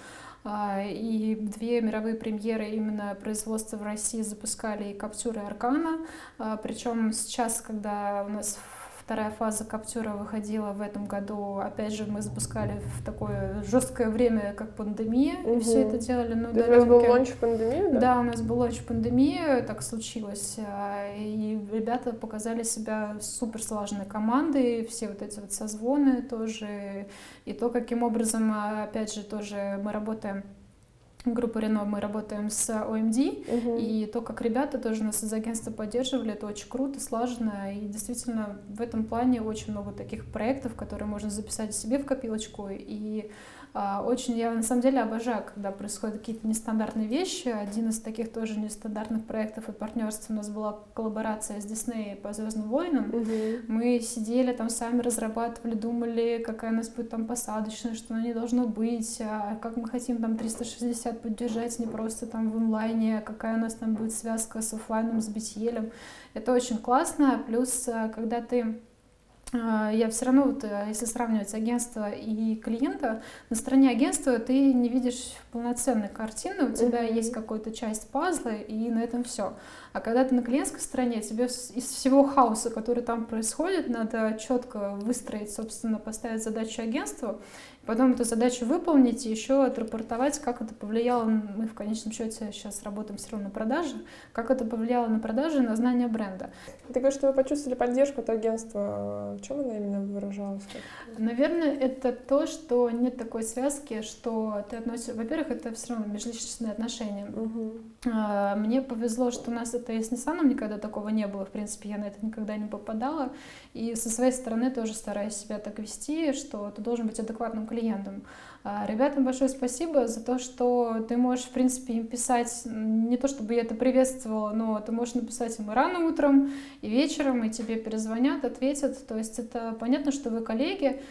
А, И две мировые премьеры именно производства в России запускали и Каптюра, и Аркана. Причем сейчас, когда у нас вторая фаза Каптюра выходила в этом году, опять же, мы запускали в такое жесткое время, как пандемия, и все это делали То есть у вас был лонч в пандемию, да? Да, у нас был очень пандемия, так случилось, а, и ребята показали себя супер слаженной командой, все вот эти вот созвоны тоже, и то, каким образом, а, опять же, тоже мы работаем Группа Рено, мы работаем с OMD, Мгм. и то, как ребята тоже нас из агентства поддерживали, это очень круто, слаженно. И действительно, в этом плане очень много таких проектов, которые можно записать себе в копилочку. И а, очень я на самом деле обожаю, когда происходят какие-то нестандартные вещи. Один из таких тоже нестандартных проектов и партнерств у нас была коллаборация с Дисней по Звездным войнам. Мгм. Мы сидели там сами разрабатывали, думали, какая у нас будет там посадочная, что она не должно быть, а как мы хотим там 360 поддержать, не просто там в онлайне, какая у нас там будет связка с оффлайном, с BTL. Это очень классно. Плюс, а, когда ты а, я все равно, вот, э, если сравнивать агентство и клиента, на стороне агентства ты не видишь полноценной картины, у тебя mm-hmm. есть какая-то часть пазла, и на этом все. А когда ты на клиентской стороне, тебе из всего хаоса, который там происходит, надо четко выстроить, собственно, поставить задачу агентству, потом эту задачу выполнить и еще отрапортовать, как это повлияло, мы в конечном счете сейчас работаем все равно на продаже, как это повлияло на продажи и на знание бренда. Ты говоришь, что вы почувствовали поддержку от агентства. В чем она именно выражалась? Наверное, это то, что нет такой связки, что ты относишься... Во-первых, это все равно межличностные отношения. Угу. Мне повезло, что у нас это и с Nissan никогда такого не было. В принципе, я на это никогда не попадала. И со своей стороны тоже стараюсь себя так вести, что ты должен быть адекватным клиентам. А, ребятам большое спасибо за то, что ты можешь, в принципе, им писать, не то чтобы я это приветствовала, но ты можешь написать им и рано утром, и вечером, и тебе перезвонят, ответят. То есть это понятно, что вы коллеги,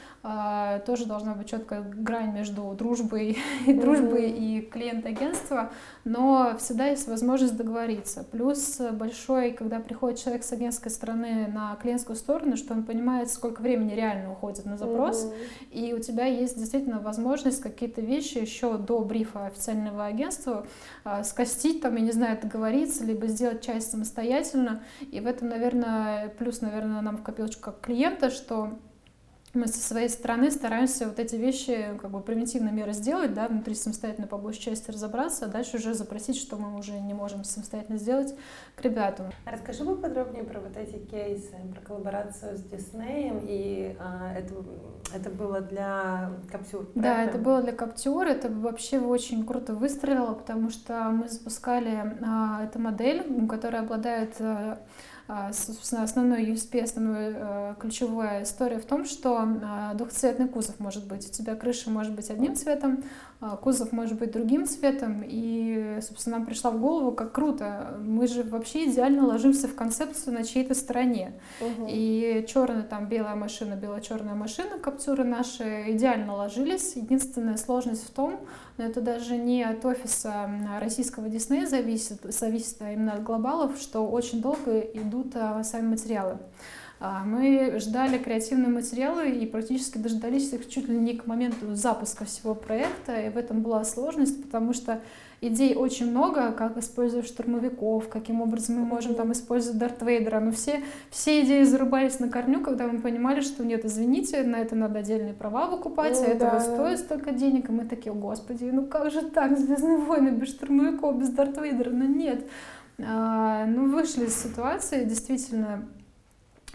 тоже должна быть четкая грань между дружбой и дружбой и клиент агентства, но всегда есть возможность договориться. Плюс большой, когда приходит человек с агентской стороны на клиентскую сторону, что он понимает, сколько времени реально уходит на запрос, mm-hmm. и у тебя есть действительно возможность какие-то вещи еще до брифа официального агентства э, скостить, там, я не знаю, договориться, либо сделать часть самостоятельно. И в этом, наверное, плюс, наверное, нам в копилочку как клиента, что мы со своей стороны стараемся вот эти вещи, как бы примитивные меры сделать, да, внутри самостоятельно по большей части разобраться, а дальше уже запросить, что мы уже не можем самостоятельно сделать к ребятам. Расскажи поподробнее про вот эти кейсы, про коллаборацию с Диснеем, и а, это, это было для Каптюр, Да, это было для Каптюр, это вообще очень круто выстрелило, потому что мы запускали а, эту модель, которая обладает а, собственно, основной USP, основная э, ключевая история в том, что а, двухцветный кузов может быть. У тебя крыша может быть одним цветом, а, кузов может быть другим цветом. И, собственно, нам пришла в голову, как круто. Мы же вообще идеально ложимся в концепцию на чьей-то стороне. Угу. И черная там белая машина, бело-черная машина, каптюры наши идеально ложились. Единственная сложность в том, но это даже не от офиса российского Диснея зависит, зависит а именно от глобалов, что очень долго идут а, сами материалы. А, мы ждали креативные материалы и практически дождались их чуть ли не к моменту запуска всего проекта, и в этом была сложность, потому что идей очень много, как использовать штурмовиков, каким образом мы можем там использовать Дарт Вейдера, но все, все идеи зарубались на корню, когда мы понимали, что нет, извините, на это надо отдельные права выкупать, ну, а это да. стоит столько денег, и мы такие, господи, ну как же так, Звездные войны без штурмовиков, без Дарт Вейдера, ну нет. А, ну, вышли из ситуации, действительно,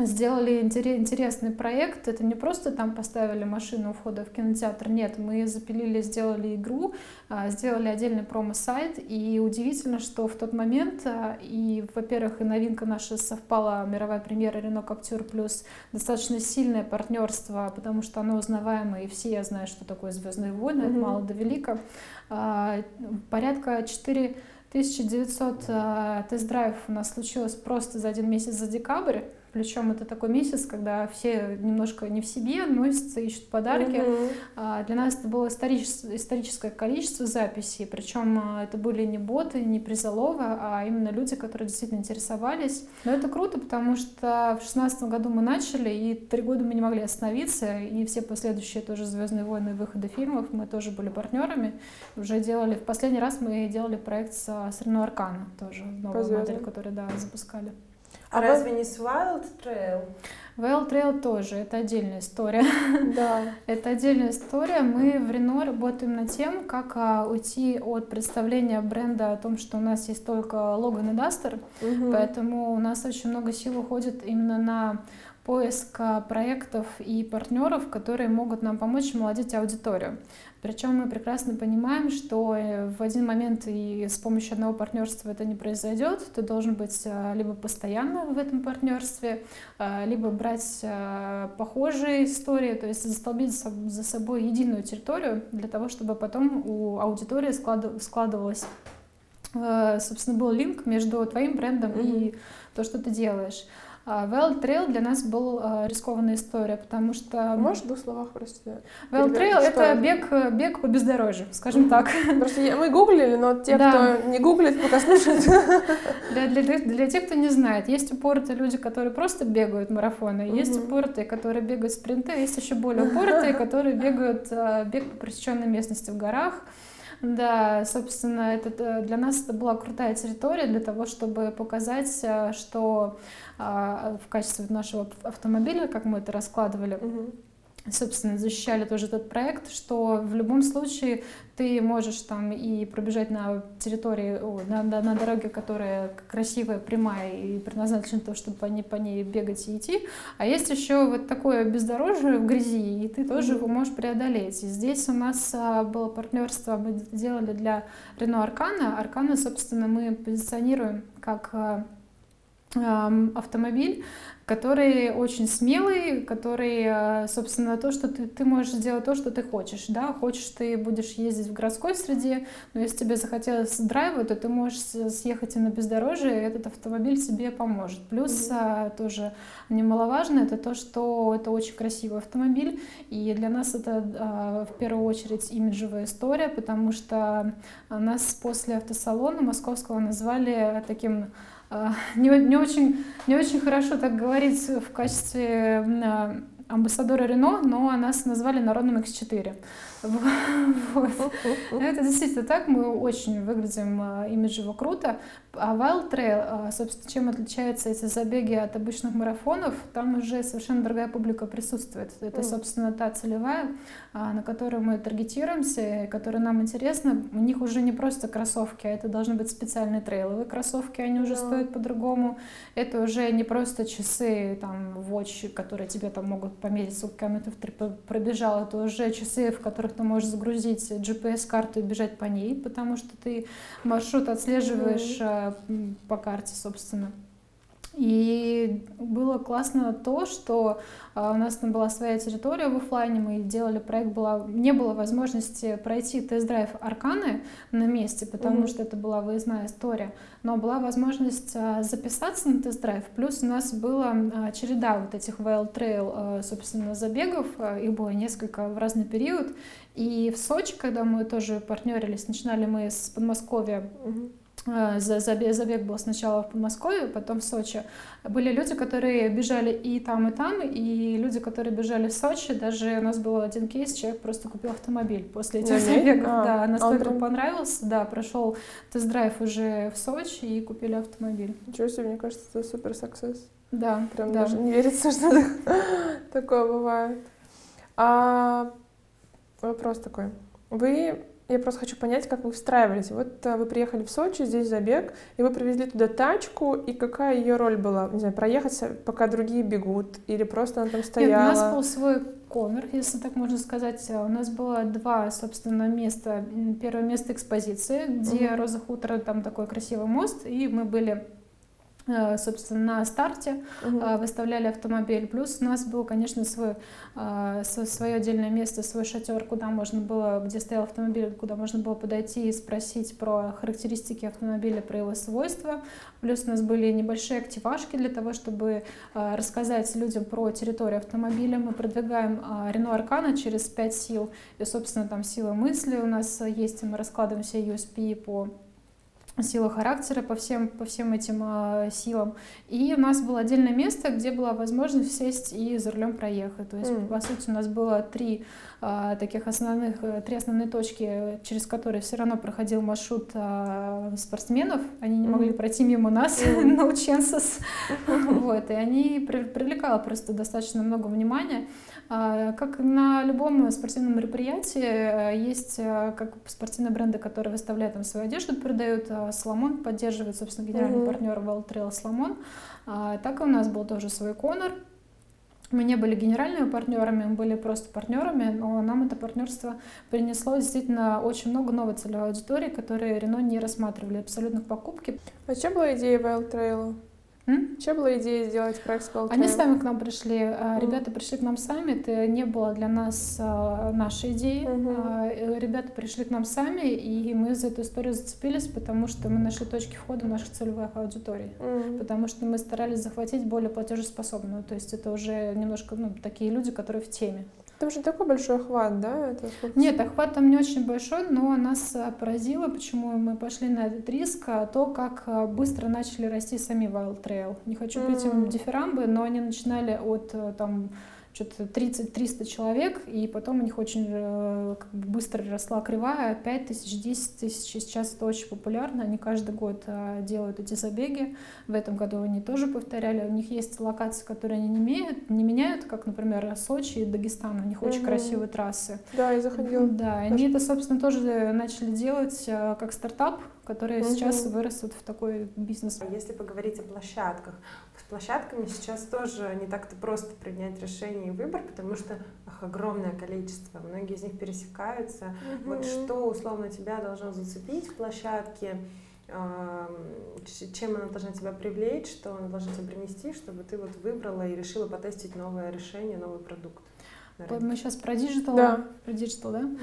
сделали интересный проект. Это не просто там поставили машину у входа в кинотеатр, нет, мы запилили, сделали игру, а, сделали отдельный промо-сайт, и удивительно, что в тот момент, а, и, во-первых, и новинка наша совпала, мировая премьера Рено Каптюр плюс достаточно сильное партнерство, потому что оно узнаваемое, и все знают, что такое «Звездные войны», mm-hmm. мало до велика. А, порядка 4 1900 тест-драйв у нас случилось просто за один месяц за декабрь. Причем это такой месяц, когда все немножко не в себе, носятся, ищут подарки. Mm-hmm. Для нас это было историческое, историческое количество записей, причем а, это были не боты, не призоловы, а именно люди, которые действительно интересовались. Но это круто, потому что в шестнадцатом году мы начали, и три года мы не могли остановиться, и все последующие тоже «Звездные войны» выходы фильмов мы тоже были партнерами. Уже делали, в последний раз мы делали проект с, с Рено Аркана, тоже новую модель, которую, да, запускали. А, разве не с Wild Trail? Wild Trail тоже, это отдельная история. Да. это отдельная история. Мы в Рено работаем над тем, как а, уйти от представления бренда о том, что у нас есть только Logan и Duster. Угу. Поэтому у нас очень много сил уходит именно на поиск проектов и партнеров, которые могут нам помочь молодить аудиторию. Причем мы прекрасно понимаем, что э, в один момент и с помощью одного партнерства это не произойдет. Ты должен быть э, либо постоянно в этом партнерстве, э, либо брать похожие истории, то есть застолбить за собой единую территорию для того, чтобы потом у аудитории складывалась э, собственно, был линк между твоим брендом mm-hmm. и то, что ты делаешь. Well Trail для нас был э, рискованная история, потому что... Можешь в двух словах просто... Well Trail — это бег, бег по бездорожью, скажем так. Просто я, мы гуглили, но те, да. кто не гуглит, пока слушают. Для, для, для тех, кто не знает, есть упоротые люди, которые просто бегают марафоны, есть угу. упоротые, которые бегают спринты, есть еще более упоротые, которые бегают бег по пресеченной местности в горах. Да, собственно, это, э, для нас это была крутая территория для того, чтобы показать, что а, в качестве нашего автомобиля, как мы это раскладывали. Угу собственно, защищали тоже этот проект, что в любом случае ты можешь там и пробежать на территории, о, на, на, на дороге, которая красивая, прямая и предназначена того, чтобы по ней, по ней бегать и идти. А есть еще вот такое бездорожье в грязи, и ты тоже его можешь преодолеть. И здесь у нас а, было партнерство, мы делали для Рено Аркана. Аркана, собственно, мы позиционируем как а, автомобиль, который очень смелый, который, э, собственно, то, что ты, ты можешь сделать то, что ты хочешь, да, хочешь ты будешь ездить в городской среде, но если тебе захотелось драйва, то ты можешь съехать и на бездорожье, и этот автомобиль тебе поможет. Плюс mm-hmm. тоже немаловажно, это то, что это очень красивый автомобиль, и для нас это а, в первую очередь имиджевая история, потому что нас после автосалона московского назвали таким а, не, не, очень, не очень хорошо так говорить в качестве амбассадора Рено, но нас назвали народным X4. Вот. Это действительно так, мы очень выглядим а, имиджево круто. А Wild Trail, а, собственно, чем отличаются эти забеги от обычных марафонов, там уже совершенно другая публика присутствует. Это, собственно, та целевая, а, на которую мы таргетируемся, которая нам интересна. У них уже не просто кроссовки, а это должны быть специальные трейловые кроссовки, они уже стоят по-другому. Это уже не просто часы, там, watch, которые тебе там могут померить, сколько километров ты пробежал, это уже часы, в которых которых ты можешь загрузить GPS-карту и бежать по ней, потому что ты маршрут отслеживаешь mm-hmm. по карте, собственно. И было классно то, что а, у нас там была своя территория в офлайне, мы делали проект, была, не было возможности пройти тест-драйв Арканы на месте, потому mm-hmm. что это была выездная история, но была возможность а, записаться на тест-драйв, плюс у нас была а, череда вот этих Wild Trail, собственно, забегов, их было несколько в разный период, и в Сочи, когда мы тоже партнерились, начинали мы с Подмосковья, mm-hmm забег, забег был сначала в Подмосковье, потом в Сочи. Были люди, которые бежали и там, и там, и люди, которые бежали в Сочи, даже у нас был один кейс, человек просто купил автомобиль после этих забегов. А, да, настолько он понравился, да, прошел тест-драйв уже в Сочи и купили автомобиль. Ничего себе, мне кажется, это супер саксесс. Да, Прям да. даже не верится, что такое бывает. А вопрос такой. Вы я просто хочу понять, как вы встраивались. Вот а, вы приехали в Сочи, здесь забег, и вы привезли туда тачку, и какая ее роль была? Не знаю, проехать, пока другие бегут, или просто она там стояла? Нет, у нас был свой конор, если так можно сказать. У нас было два, собственно, места. Первое место экспозиции, где угу. Роза Хутора, там такой красивый мост, и мы были Э, собственно, на старте угу. выставляли автомобиль. Плюс у нас был, конечно, свой, э, свое отдельное место, свой шатер, куда можно было, где стоял автомобиль, куда можно было подойти и спросить про характеристики автомобиля, про его свойства. Плюс у нас были небольшие активашки для того, чтобы рассказать людям про территорию автомобиля. Мы продвигаем Renault Аркана через 5 сил, и, собственно, там сила мысли у нас есть, и мы раскладываем все USP по сила характера по всем, по всем этим э, силам. И у нас было отдельное место, где была возможность сесть и за рулем проехать. То есть, mm. по сути, у нас было три таких основных, э, три основные точки, через которые все равно проходил маршрут э, спортсменов. Они не могли пройти мимо нас, наученсас. Вот, и они привлекало просто достаточно много внимания. А, как на любом спортивном мероприятии э, есть э, как спортивные бренды, которые выставляют там свою одежду, продают. Соломон поддерживает, собственно, генеральный партнер World Trail Соломон. Так и у нас был тоже свой Конор. Мы не были генеральными партнерами, мы были просто партнерами, но нам это партнерство принесло действительно очень много новой целевой аудитории, которые Рено не рассматривали абсолютно в покупке. А что была идея Wild Trail? М? Чья была идея сделать проект Spell Они сами к нам пришли, mm. ребята пришли к нам сами, это не было для нас а, нашей идеи. Mm-hmm. Ребята пришли к нам сами, и мы за эту историю зацепились, потому что мы нашли точки входа наших целевых аудиторий. Потому что мы старались захватить более платежеспособную, то есть это уже немножко ну, такие люди, которые в теме. Там же такой большой охват, да? Это Нет, охват там не очень большой, но нас а, поразило, почему мы пошли на этот риск, а то, как а, быстро начали расти сами Wild Trail. Не хочу mm-hmm. им дифирамбы, но они начинали от там что-то 30-300 человек, и потом у них очень э, как бы быстро росла кривая, 5 тысяч, 10 тысяч, сейчас это очень популярно, они каждый год э, делают эти забеги, в этом году они тоже повторяли, у них есть локации, которые они не меняют, не меняют как, например, Сочи и Дагестан, у них угу. очень красивые трассы. Да, я заходила. Да, они это, собственно, тоже начали делать э, как стартап, которые угу. сейчас вырастут в такой бизнес. Если поговорить о площадках, площадками сейчас тоже не так-то просто принять решение и выбор, потому что их огромное количество, многие из них пересекаются. Угу. Вот что условно тебя должно зацепить в площадке, чем она должна тебя привлечь, что она должна тебе принести, чтобы ты вот выбрала и решила потестить новое решение, новый продукт. Мы сейчас про digital, да. про digital, да? Угу.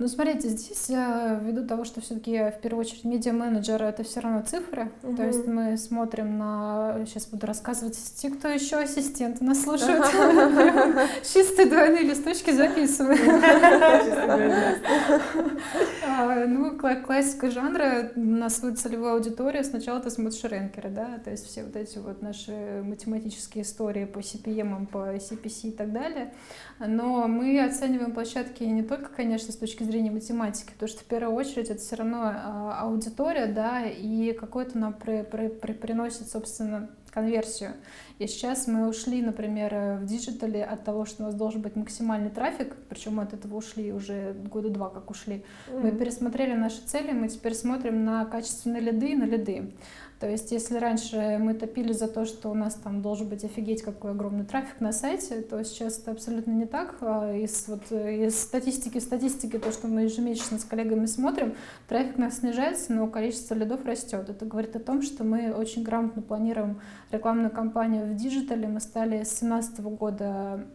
Ну, смотрите, здесь э, ввиду того, что все-таки в первую очередь медиа-менеджер это все равно цифры, угу. то есть мы смотрим на, сейчас буду рассказывать, те, кто еще ассистент нас слушают, чистые двойные листочки записываем. А, ну, классика жанра на свою целевую аудиторию сначала ты смотришь ranker ы, да, то есть все вот эти вот наши математические истории по CPM, по CPC и так далее, но мы оцениваем площадки не только, конечно, с точки зрения математики, потому что в первую очередь это все равно а, аудитория, да, и какой-то нам при, при, при, приносит, собственно, конверсию. И сейчас мы ушли, например, в диджитале от того, что у нас должен быть максимальный трафик, причем от этого ушли уже года два, как ушли. Mm-hmm. Мы пересмотрели наши цели, мы теперь смотрим на качественные лиды и на лиды. То есть, если раньше мы топили за то, что у нас там должен быть офигеть какой огромный трафик на сайте, то сейчас это абсолютно не так. А из, вот, из статистики в статистике, то, что мы ежемесячно с коллегами смотрим, трафик у нас снижается, но количество лидов растет. Это говорит о том, что мы очень грамотно планируем рекламную кампанию в диджитале. Мы стали с 2017 года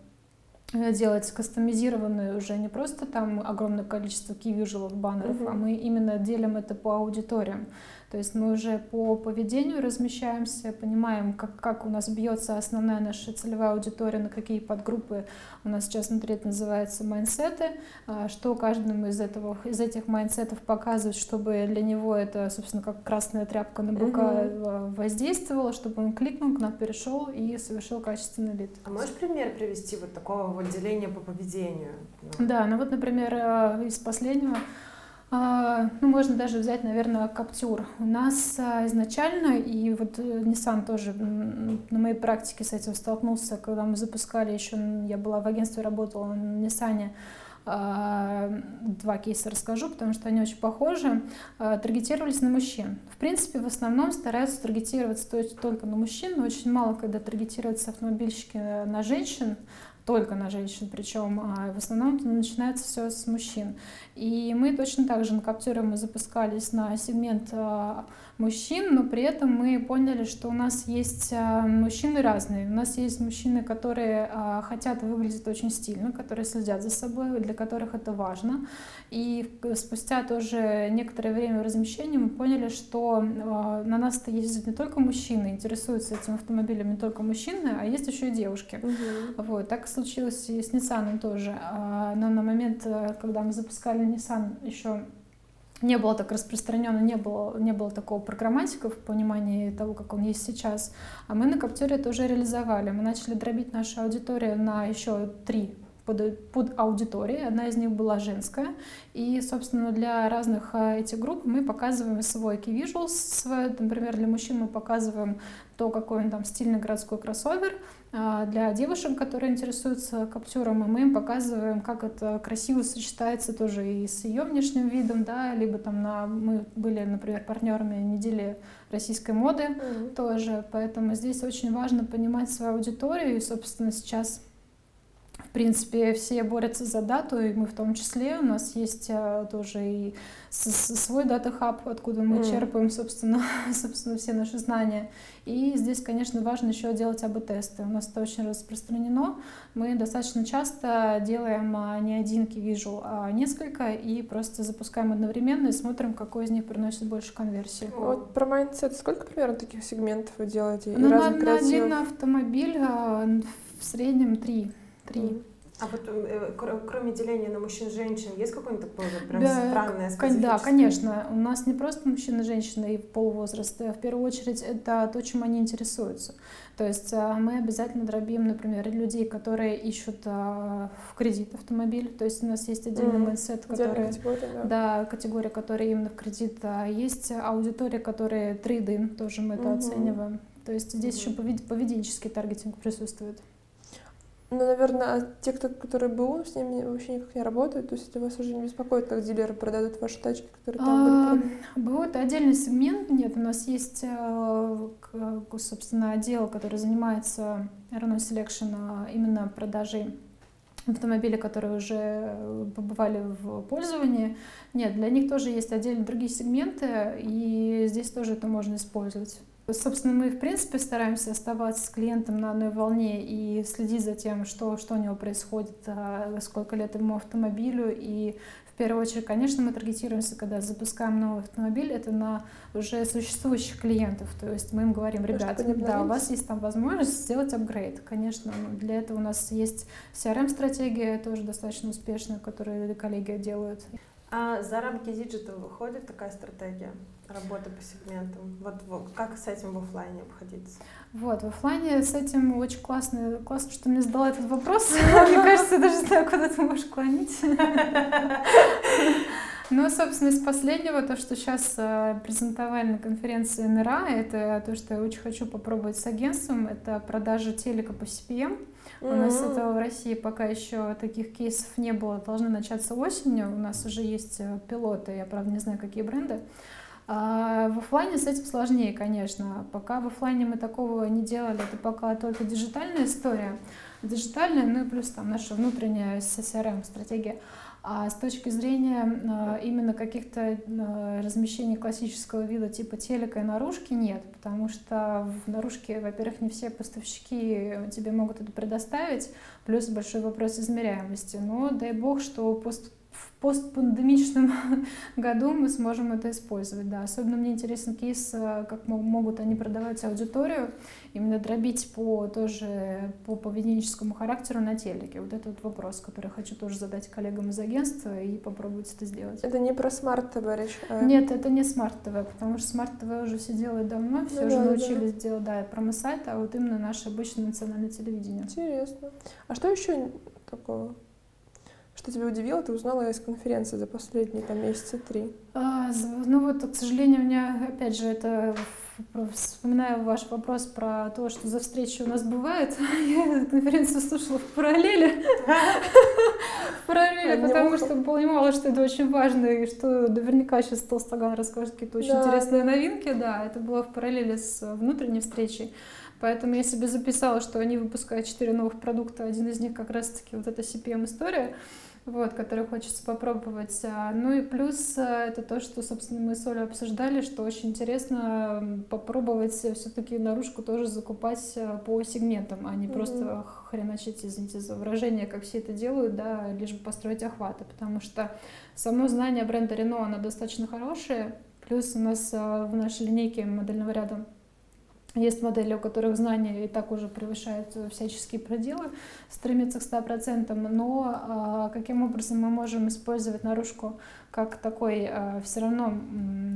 э, делать кастомизированную уже не просто там огромное количество key баннеров, uh-huh. а мы именно делим это по аудиториям. То есть мы уже по поведению размещаемся, понимаем, как, как у нас бьется основная наша целевая аудитория, на какие подгруппы у нас сейчас внутри это называется майнсеты, а, что каждому из, этого, из этих майнсетов показывать, чтобы для него это, собственно, как красная тряпка на быка угу. воздействовала, чтобы он кликнул, к нам перешел и совершил качественный лид. А можешь пример привести вот такого вот деления по поведению? Да, ну вот, например, э, из последнего а, ну, можно даже взять, наверное, Каптюр. У нас а, изначально, и вот э, Nissan тоже на моей практике с этим столкнулся, когда мы запускали еще, я была в агентстве, работала на Nissan, а, два кейса расскажу, потому что они очень похожи, таргетировались на мужчин. В принципе, в основном стараются таргетироваться только на мужчин, но очень мало, когда таргетируются автомобильщики на женщин, только на женщин, причем а в основном начинается все с мужчин. И мы точно так же на Каптере мы запускались на сегмент а, мужчин, но при этом мы поняли, что у нас есть а, мужчины разные. У нас есть мужчины, которые а, хотят выглядеть очень стильно, которые следят за собой, для которых это важно. И спустя тоже некоторое время размещения мы поняли, что на нас-то ездят не только мужчины, интересуются этим автомобилем не только мужчины, а есть еще и девушки. Угу. Вот. Так случилось и с Nissan тоже. Но на момент, когда мы запускали Nissan, еще не было так распространено, не было, не было такого программатика в понимании того, как он есть сейчас. А мы на Каптере это уже реализовали. Мы начали дробить нашу аудиторию на еще три под, под аудитории. Одна из них была женская. И, собственно, для разных а, этих групп мы показываем свой key visuals. Например, для мужчин мы показываем то, какой он там стильный городской кроссовер. А для девушек, которые интересуются каптюром, мы им показываем, как это красиво сочетается тоже и с ее внешним видом, да, либо там на, мы были, например, партнерами недели российской моды mm-hmm. тоже, поэтому здесь очень важно понимать свою аудиторию, и, собственно, сейчас принципе, все борются за дату, и мы в том числе. У нас есть а, тоже и свой дата-хаб, откуда мы mm. черпаем, собственно, собственно, все наши знания. И здесь, конечно, важно еще делать АБ-тесты. У нас это очень распространено. Мы достаточно часто делаем а, не один visual, а несколько, и просто запускаем одновременно и смотрим, какой из них приносит больше конверсии. Вот про mindset, сколько примерно таких сегментов вы делаете? Ну, на, на один автомобиль а, в среднем три. Три. А вот э, кроме деления на мужчин и женщин, есть какое-нибудь такое прям да, странное Да, конечно. У нас не просто мужчины и женщины и пол, возраст. В первую очередь это то, чем они интересуются. То есть а, мы обязательно дробим, например, людей, которые ищут в кредит автомобиль. То есть у нас есть отдельный mm-hmm. mindset, который... Категория, да. да, категория, которая именно в кредит. Есть аудитория, которые трейдинг, тоже мы это mm-hmm. оцениваем. То есть здесь mm-hmm. еще поведенческий таргетинг присутствует. Ну, наверное, а те, кто, которые БУ, с ними вообще никак не работают? То есть это вас уже не беспокоит, как дилеры продадут ваши тачки, которые там были БУ — это отдельный сегмент. Нет, у нас есть, э, собственно, отдел, который занимается Renault Selection а, именно продажей автомобилей, которые уже побывали в пользовании. Нет, для них тоже есть отдельно другие сегменты, и здесь тоже это можно использовать. Собственно, мы, в принципе, стараемся оставаться с клиентом на одной волне и следить за тем, что, что у него происходит, а, сколько лет ему автомобилю. И в первую очередь, конечно, мы таргетируемся, когда запускаем новый автомобиль, это на уже существующих клиентов. То есть мы им говорим, ребята, да, у вас есть там возможность сделать апгрейд. Конечно, для этого у нас есть CRM-стратегия, тоже достаточно успешная, которую коллеги делают. А за рамки диджитал выходит такая стратегия? Работа по сегментам. Вот, вот как с этим в офлайне обходиться? Вот, в офлайне с этим очень классно, классно, что мне задала этот вопрос. Мне кажется, я даже знаю, куда ты можешь клонить. Ну, собственно, из последнего, то, что сейчас э, презентовали на конференции НРА, это то, что я очень хочу попробовать с агентством, это продажа телека по CPM. У нас этого в России пока еще таких кейсов не было, должны начаться осенью. У нас уже есть э, пилоты, я, правда, не знаю, какие бренды. А в офлайне с этим сложнее, конечно. Пока в офлайне мы такого не делали, это пока только диджитальная история. Диджитальная, ну и плюс там наша внутренняя CRM-стратегия. А с точки зрения а, именно каких-то а, размещений классического вида типа телека и наружки нет, потому что в наружке, во-первых, не все поставщики тебе могут это предоставить, плюс большой вопрос измеряемости. Но дай бог, что пост в постпандемичном году мы сможем это использовать. Да. Особенно мне интересен кейс, э, как могут они продавать аудиторию, именно дробить по тоже по поведенческому характеру на телеке. Вот это вот вопрос, который хочу тоже задать коллегам из агентства и попробовать это сделать. Это не про Smart TV речь? А... Нет, это не Smart TV, потому что Smart TV уже все делают давно, все ну, уже да, научились да. делать, да, промо-сайт, а вот именно наше обычное национальное телевидение. Интересно. А что еще такого? Что тебя удивило, ты узнала из конференции за последние там месяца три? А, ну вот, к сожалению, у меня, опять же, это вспоминаю ваш вопрос про то, что за встречи у нас бывает. Я конференцию слушала в параллели. В параллели, потому что понимала, что это очень важно, и что наверняка сейчас Толстоган расскажет какие-то очень интересные новинки. Да, это было в параллели с внутренней встречей. Поэтому я себе записала, что они выпускают четыре новых продукта. Один из них как раз-таки вот эта CPM-история вот, который хочется попробовать. А, ну и плюс а, это то, что, собственно, мы с Олей обсуждали, что очень интересно попробовать все-таки наружку тоже закупать а, по сегментам, а не mm-hmm. просто хреначить, извините за выражение, как все это делают, да, лишь бы построить охваты, потому что само знание бренда Renault, оно достаточно хорошее, плюс у нас в нашей линейке модельного ряда есть модели, у которых знания и так уже превышают всяческие пределы, стремятся к 100%, но э, каким образом мы можем использовать наружку как такой э, все равно,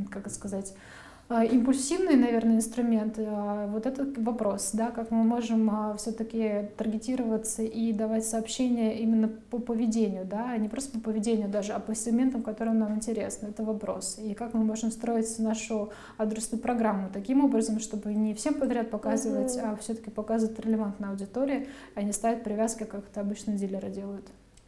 как сказать, а, импульсивный, наверное, инструмент, а, вот этот вопрос, да, как мы можем а, все-таки таргетироваться и давать сообщения именно по поведению, да, не просто по поведению даже, а по сегментам, которым нам интересно, это вопрос. И как мы можем строить нашу адресную программу таким образом, чтобы не всем подряд показывать, mm-hmm. а все-таки показывать релевантной аудитории, а не ставить привязки, как это обычно дилеры делают.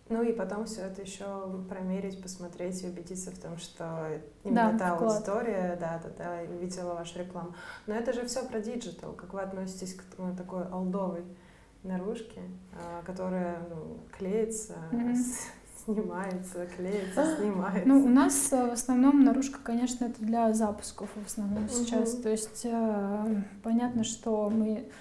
Ну и потом все это еще промерить, посмотреть и убедиться в том, что именно да, та вклад. аудитория, да, да, да, видела вашу рекламу. Но это же все про диджитал. Как вы относитесь к такой олдовой наружки, а, которая ну, клеится, mm-hmm. снимается, клеится, снимается. Ну, у нас э, в основном наружка, конечно, это для запусков в основном mm-hmm. сейчас. То есть э, понятно, что мы а,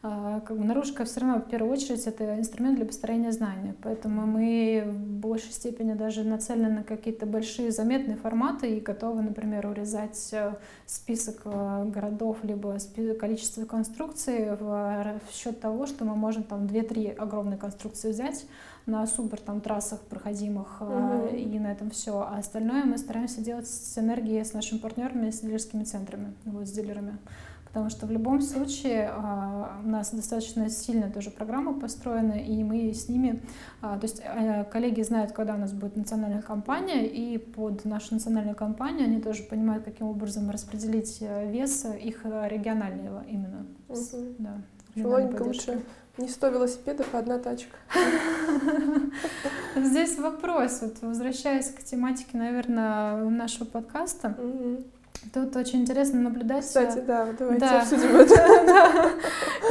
как бы наружка все равно в первую очередь это инструмент для построения знания, поэтому мы в большей степени даже нацелены на какие-то большие заметные форматы и готовы, например, урезать э, список э, городов либо количество конструкций в счет того, что мы можем там 2-3 огромные конструкции взять на супер там трассах проходимых угу. и на этом все, а остальное мы стараемся делать с энергией с нашими партнерами, с дилерскими центрами, вот с дилерами. Потому что в любом случае а, у нас достаточно сильная тоже программа построена, и мы с ними, а, то есть э, коллеги знают, когда у нас будет национальная компания, и под нашу национальную компанию они тоже понимают, каким образом распределить э, вес их регионального именно. Угу. Да, Логика лучше не сто велосипедов, а одна тачка. Здесь вопрос, вот возвращаясь к тематике, наверное, нашего подкаста. Тут очень интересно наблюдать. Кстати, да, давайте да. обсудим это.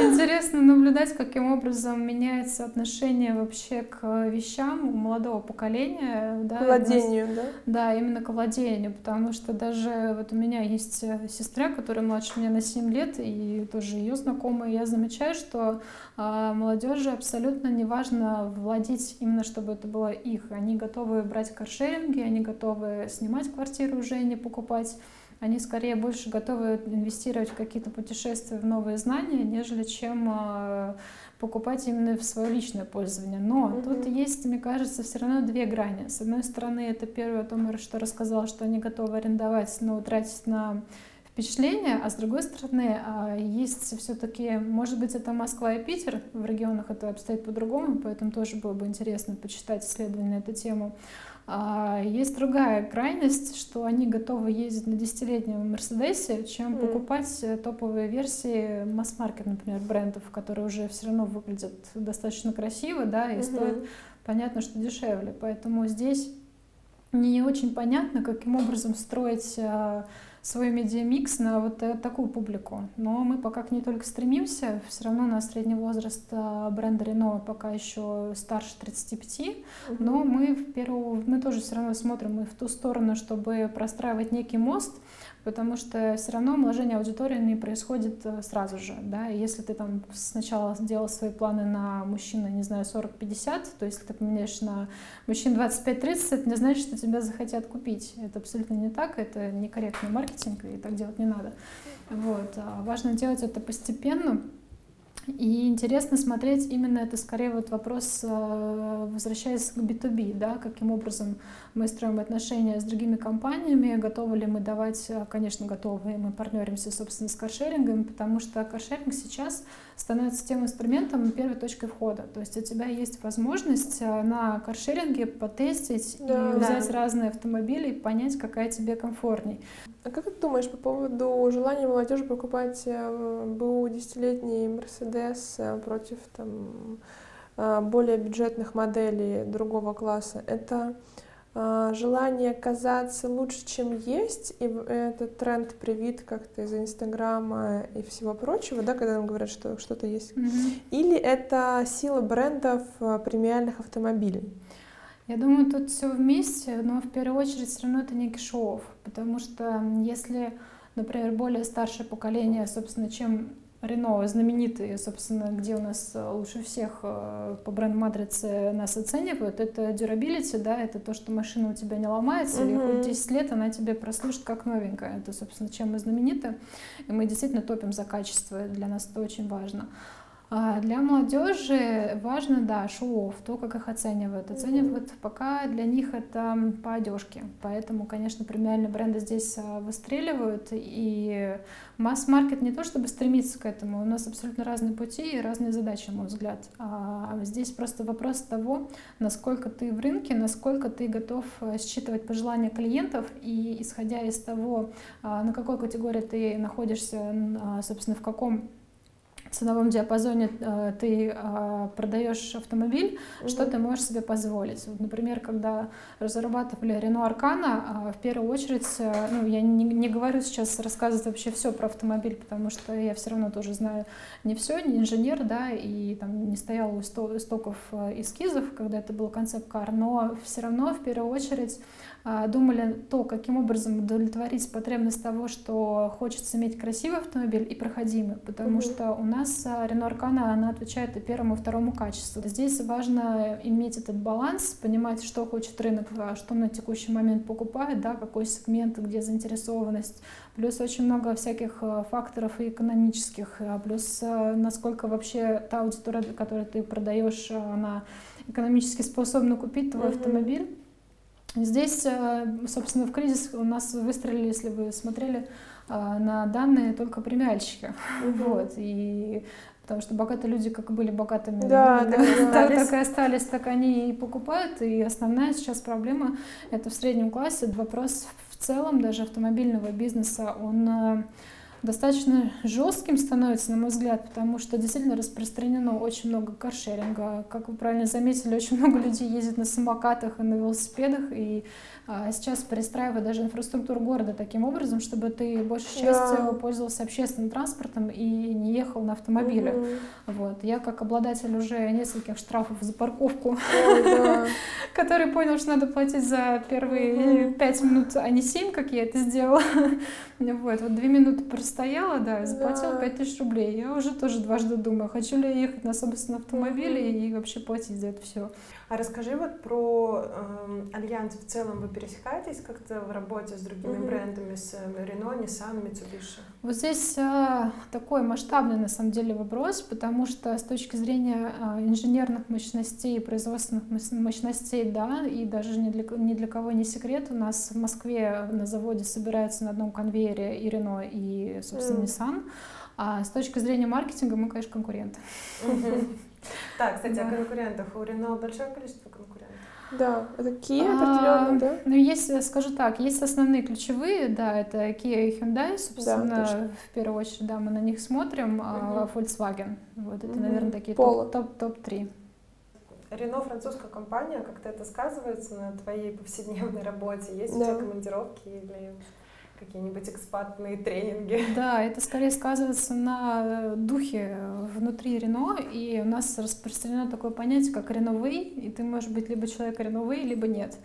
Интересно наблюдать, каким образом меняется отношение вообще к вещам у молодого поколения. Да, к владению, да? Да, именно к владению, потому что даже вот у меня есть сестра, которая младше меня на 7 лет, и тоже ее знакомая, я замечаю, что а, молодежи абсолютно не важно владеть именно, чтобы это было их. Они готовы брать каршеринги, они готовы снимать квартиру уже, не покупать они скорее больше готовы инвестировать в какие-то путешествия, в новые знания, нежели чем а, покупать именно в свое личное пользование. Но mm-hmm. тут есть, мне кажется, все равно две грани. С одной стороны, это первое, о том, что рассказала, что они готовы арендовать, но тратить на впечатление, а с другой стороны, а, есть все-таки, может быть, это Москва и Питер, в регионах это обстоит по-другому, поэтому тоже было бы интересно почитать исследования на эту тему. А есть другая крайность, что они готовы ездить на десятилетнем Мерседесе, чем mm. покупать э, топовые версии масс-маркет, например, брендов, которые уже все равно выглядят достаточно красиво, да, и mm-hmm. стоят, понятно, что дешевле. Поэтому здесь не очень понятно, каким образом строить а, свой медиамикс на вот э, такую публику. Но мы пока к ней только стремимся. Все равно на средний возраст э, бренда Renault пока еще старше 35. Mm-hmm. Но мы в первую, мы тоже все равно смотрим и в ту сторону, чтобы простраивать некий мост потому что все равно умножение аудитории не происходит э, сразу же, да, и если ты там сначала сделал свои планы на мужчин, не знаю, 40-50, то если ты поменяешь на мужчин 25-30, это не значит, что тебя захотят купить, это абсолютно не так, это некорректный маркетинг, и так делать не надо, вот, а важно делать это постепенно, и интересно смотреть именно это скорее вот вопрос, э, возвращаясь к B2B, да, каким образом мы строим отношения с другими компаниями, готовы ли мы давать, э, конечно, готовы, мы партнеримся, собственно, с каршерингом, потому что каршеринг сейчас становится тем инструментом, первой точкой входа. То есть у тебя есть возможность э, на каршеринге потестить да, и взять да. разные автомобили и понять, какая тебе комфортней. А как ты думаешь по поводу желания молодежи покупать БУ десятилетний Мерседес э, против там, э, более бюджетных моделей другого класса. Это э, желание казаться лучше, чем есть, и этот тренд привит как-то из Инстаграма и всего прочего, да, когда нам говорят, что что-то есть. Mm-hmm. Или это сила брендов премиальных автомобилей? Я думаю, тут все вместе, но в первую очередь все равно это некий шоу, потому что если, например, более старшее поколение, собственно, чем Рено знаменитые, собственно, где у нас э, лучше всех э, по бренд-матрице нас оценивают, это durability, да, это то, что машина у тебя не ломается, mm-hmm. и хоть 10 лет она тебе прослужит как новенькая. Это, собственно, чем мы знамениты. И мы действительно топим за качество, для нас это очень важно. А для молодежи важно, да, шоу то, как их оценивают. Оценивают пока для них это по одежке. Поэтому, конечно, премиальные бренды здесь а, выстреливают. И масс-маркет не то чтобы стремится к этому, у нас абсолютно разные пути и разные задачи, на мой взгляд. А здесь просто вопрос того, насколько ты в рынке, насколько ты готов э, считывать пожелания клиентов и исходя из того, а, на какой категории ты находишься, собственно, в каком ценовом диапазоне э, ты э, продаешь автомобиль, угу. что ты можешь себе позволить. Вот, например, когда разрабатывали Renault Arcana, э, в первую очередь, э, ну, я не, не говорю сейчас рассказывать вообще все про автомобиль, потому что я все равно тоже знаю не все, не инженер, да, и там не стояла у истоков э, эскизов, когда это был концепт-кар, но все равно в первую очередь думали то, каким образом удовлетворить потребность того, что хочется иметь красивый автомобиль и проходимый, потому угу. что у нас Renault Arcana, она отвечает и первому, и второму качеству. Здесь важно иметь этот баланс, понимать, что хочет рынок, а что на текущий момент покупает, да, какой сегмент, где заинтересованность, плюс очень много всяких а, факторов и экономических, плюс насколько вообще та аудитория, которую ты продаешь, она экономически способна купить твой mm автомобиль. Здесь, э, собственно, в кризис у нас выстрелили, если вы смотрели э, на данные, только премиальщики. Угу. Вот, и потому что богатые люди как были богатыми, да, да, так, так и остались, так они и покупают. И основная сейчас проблема это в среднем классе. Вопрос в целом даже автомобильного бизнеса, он э, достаточно жестким становится, на мой взгляд, потому что действительно распространено очень много каршеринга. Как вы правильно заметили, очень много людей ездит на самокатах и на велосипедах, и сейчас перестраивают даже инфраструктуру города таким образом, чтобы ты большей частью да. пользовался общественным транспортом и не ехал на автомобиле. Угу. Вот. Я как обладатель уже нескольких штрафов за парковку, который понял, что надо платить за первые пять минут, а не семь, как я это сделала. Вот, вот две минуты простояла, да, заплатила пять тысяч рублей. Я уже тоже дважды думаю, хочу ли я ехать на собственном автомобиле и вообще платить за это все. А расскажи вот про э, Альянс в целом. Вы пересекаетесь как-то в работе с другими mm-hmm. брендами, с Рено, Nissan, Mitsubishi? Вот здесь э, такой масштабный на самом деле вопрос, потому что с точки зрения э, инженерных мощностей, производственных мощностей, да, и даже ни для, ни для кого не секрет, у нас в Москве на заводе собирается на одном конвейере и Рено, и, собственно, mm. Nissan. А с точки зрения маркетинга мы, конечно, конкуренты. Mm-hmm. Так, кстати, да. о конкурентах. У Рено большое количество конкурентов. Да, это Kia определенно, а, да? Ну, есть, скажу так, есть основные ключевые, да, это Kia и Hyundai, собственно, да, в первую очередь, да, мы на них смотрим, угу. а Volkswagen, вот это, угу. наверное, такие топ-3. Рено французская компания, как-то это сказывается на твоей повседневной работе? Есть да. у тебя командировки или какие-нибудь экспатные тренинги. Да, это скорее сказывается на духе внутри Рено, и у нас распространено такое понятие, как реновей, и ты можешь быть либо человек реновей, либо нет.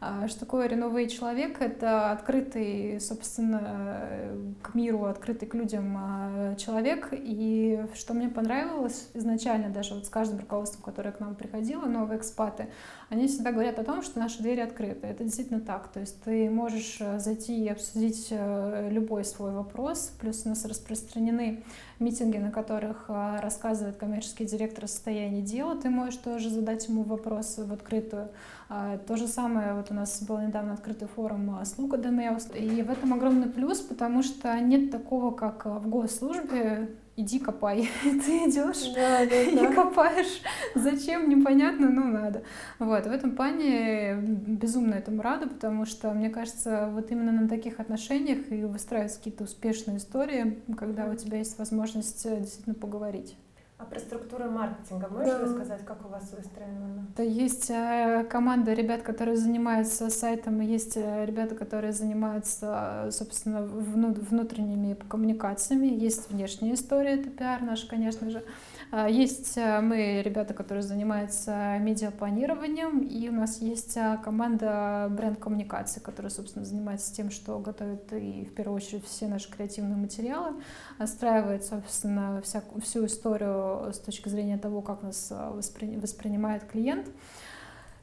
А что такое реновый человек? Это открытый, собственно, к миру, открытый к людям а, человек. И что мне понравилось изначально, даже вот с каждым руководством, которое к нам приходило, новые экспаты, они всегда говорят о том, что наши двери открыты. Это действительно так. То есть ты можешь э, зайти и обсудить э, любой свой вопрос. Плюс у нас распространены митинги, на которых э, рассказывает коммерческий директор о состоянии дела. Ты можешь тоже задать ему вопрос в открытую. А, то же самое, вот у нас был недавно открытый форум «Слуга ДМЭУС», и в этом огромный плюс, потому что нет такого, как в госслужбе, иди копай. Ты идешь да, да, и да. копаешь. Зачем, непонятно, но надо. Вот, в этом плане безумно этому рада, потому что, мне кажется, вот именно на таких отношениях и выстраиваются какие-то успешные истории, когда у тебя есть возможность э, действительно поговорить. А про структуру маркетинга можешь да. рассказать, как у вас выстроена? Да, есть э, команда ребят, которые занимаются сайтом, и есть э, ребята, которые занимаются, собственно, внутренними коммуникациями, есть внешняя история, это пиар наш, конечно же. А, есть э, мы ребята, которые занимаются медиапланированием, и у нас есть э, команда бренд-коммуникации, которая, собственно, занимается тем, что готовит и, в первую очередь, все наши креативные материалы, отстраивает, собственно, вся, всю историю с точки зрения того, как нас э, воспри, воспринимает клиент.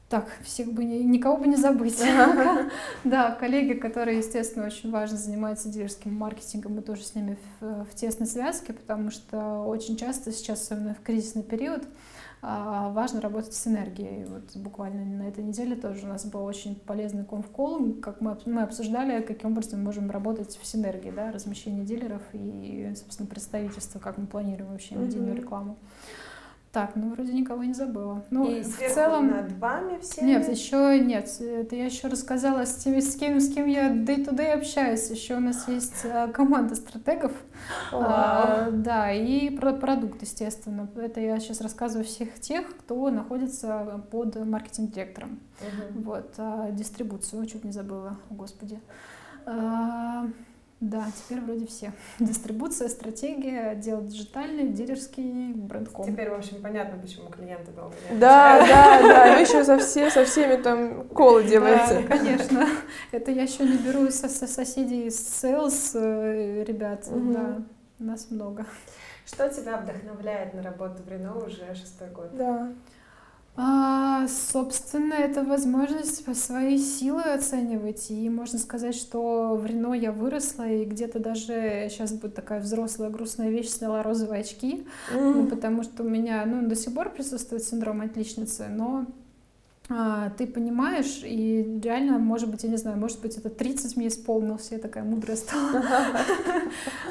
Так, всех бы не, никого бы не забыть. Да, коллеги, которые, естественно, очень важно занимаются дилерским маркетингом, мы тоже с ними в, в тесной связке, потому что очень часто сейчас, особенно в кризисный период, а, важно работать с энергией. Вот буквально на этой неделе тоже у нас был очень полезный конфкол, как мы, мы обсуждали, каким образом мы можем работать в синергии, да, размещение дилеров и, собственно, представительства, как мы планируем вообще медийную рекламу. Так, ну вроде никого не забыла. Ну, И в целом... над вами все? Нет, еще нет. Это я еще рассказала с теми, с кем, с кем я day-to-day общаюсь. Еще у нас есть а, команда стратегов. А, да, и про продукт, естественно. Это я сейчас рассказываю всех тех, кто находится под маркетинг-директором. Мгм. Вот, а, дистрибуцию, чуть не забыла, господи. А, да, теперь вроде все. Дистрибуция, стратегия, отдел диджитальный, дилерский, брендком. Теперь, в общем, понятно, почему клиенты долго не Да, да, да, вы еще со, все, со всеми там колы Да, делаете. конечно. Это я еще не беру со, со соседей из sales э, ребят. Мгм. Да, нас много. Что тебя вдохновляет на работу в Рено уже шестой год? Да. А, собственно, это возможность по свои силы оценивать. И можно сказать, что в Рено я выросла, и где-то даже сейчас будет такая взрослая грустная вещь, сняла розовые очки. Ну, М. потому что у меня, ну, до сих пор присутствует синдром отличницы, но ты понимаешь, и реально, может быть, я не знаю, может быть, это 30 мне исполнилось, я такая мудрая стала.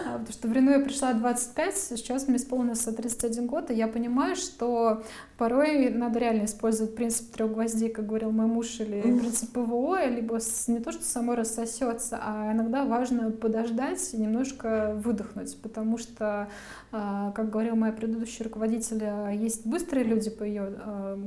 А, Потому что в Рено я пришла 25, сейчас мне исполнился 31 год, и я понимаю, что порой надо реально использовать принцип трех гвоздей, как говорил мой муж, или принцип ПВО, либо не то, что само рассосется, а иногда важно подождать и немножко выдохнуть, потому что а, как говорил моя предыдущая руководитель, а, есть быстрые люди по ее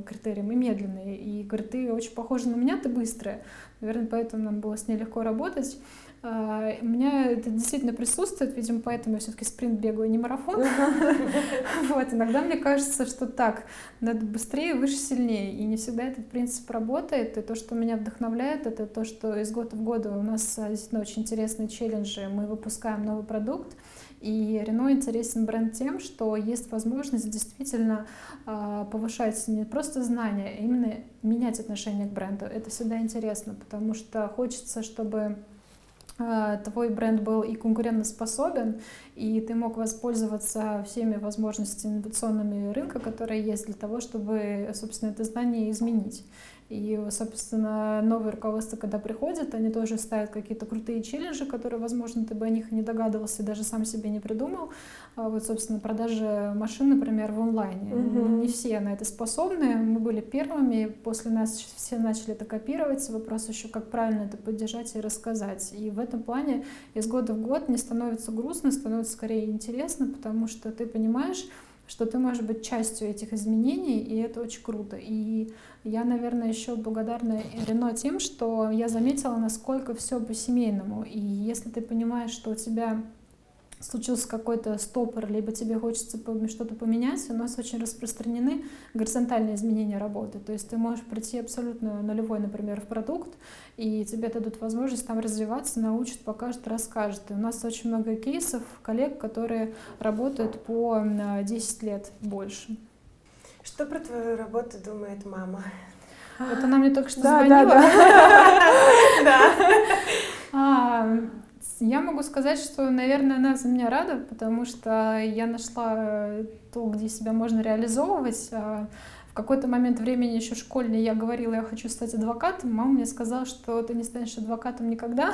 критериям и медленные. И говорит, ты очень похожа на меня, ты быстрая. Наверное, поэтому нам было с ней легко работать. А, У меня это действительно присутствует, видимо, поэтому я все-таки спринт бегаю, а не марафон. Вот, иногда мне кажется, что так, надо быстрее, выше, сильнее. И не всегда этот принцип работает. И то, что меня вдохновляет, это то, что из года в год у нас а, действительно очень интересные челленджи. Мы выпускаем новый продукт. И Рено интересен бренд тем, что есть возможность действительно а, повышать не просто знания, а именно менять отношение к бренду. Это всегда интересно, потому что хочется, чтобы а, твой бренд был и конкурентоспособен, и ты мог воспользоваться всеми возможностями инновационными рынка, которые есть для того, чтобы, собственно, это знание изменить. И, собственно, новое руководство, когда приходит, они тоже ставят какие-то крутые челленджи, которые, возможно, ты бы о них и не догадывался, и даже сам себе не придумал. А вот, собственно, продажи машин, например, в онлайне. Мгм. Не все на это способны. Мы были первыми, после нас все начали это копировать. Вопрос еще, как правильно это поддержать и рассказать. И в этом плане из года в год не становится грустно, становится скорее интересно, потому что ты понимаешь, что ты можешь быть частью этих изменений, и это очень круто. И я, наверное, еще благодарна Рено тем, что я заметила, насколько все по-семейному. И если ты понимаешь, что у тебя случился какой-то стопор, либо тебе хочется что-то поменять, у нас очень распространены горизонтальные изменения работы. То есть ты можешь прийти абсолютно нулевой, например, в продукт, и тебе дадут возможность там развиваться, научат, покажут, расскажут. И у нас очень много кейсов коллег, которые работают по м, 10 лет больше. Что про твою работу думает мама? Вот она мне только что Да, звонила. да, Да. А, я могу сказать, что, наверное, она за меня рада, потому что я нашла то, где себя можно реализовывать. Какой-то момент времени еще школьный я говорила, я хочу стать адвокатом. Мама мне сказала, что ты не станешь адвокатом никогда.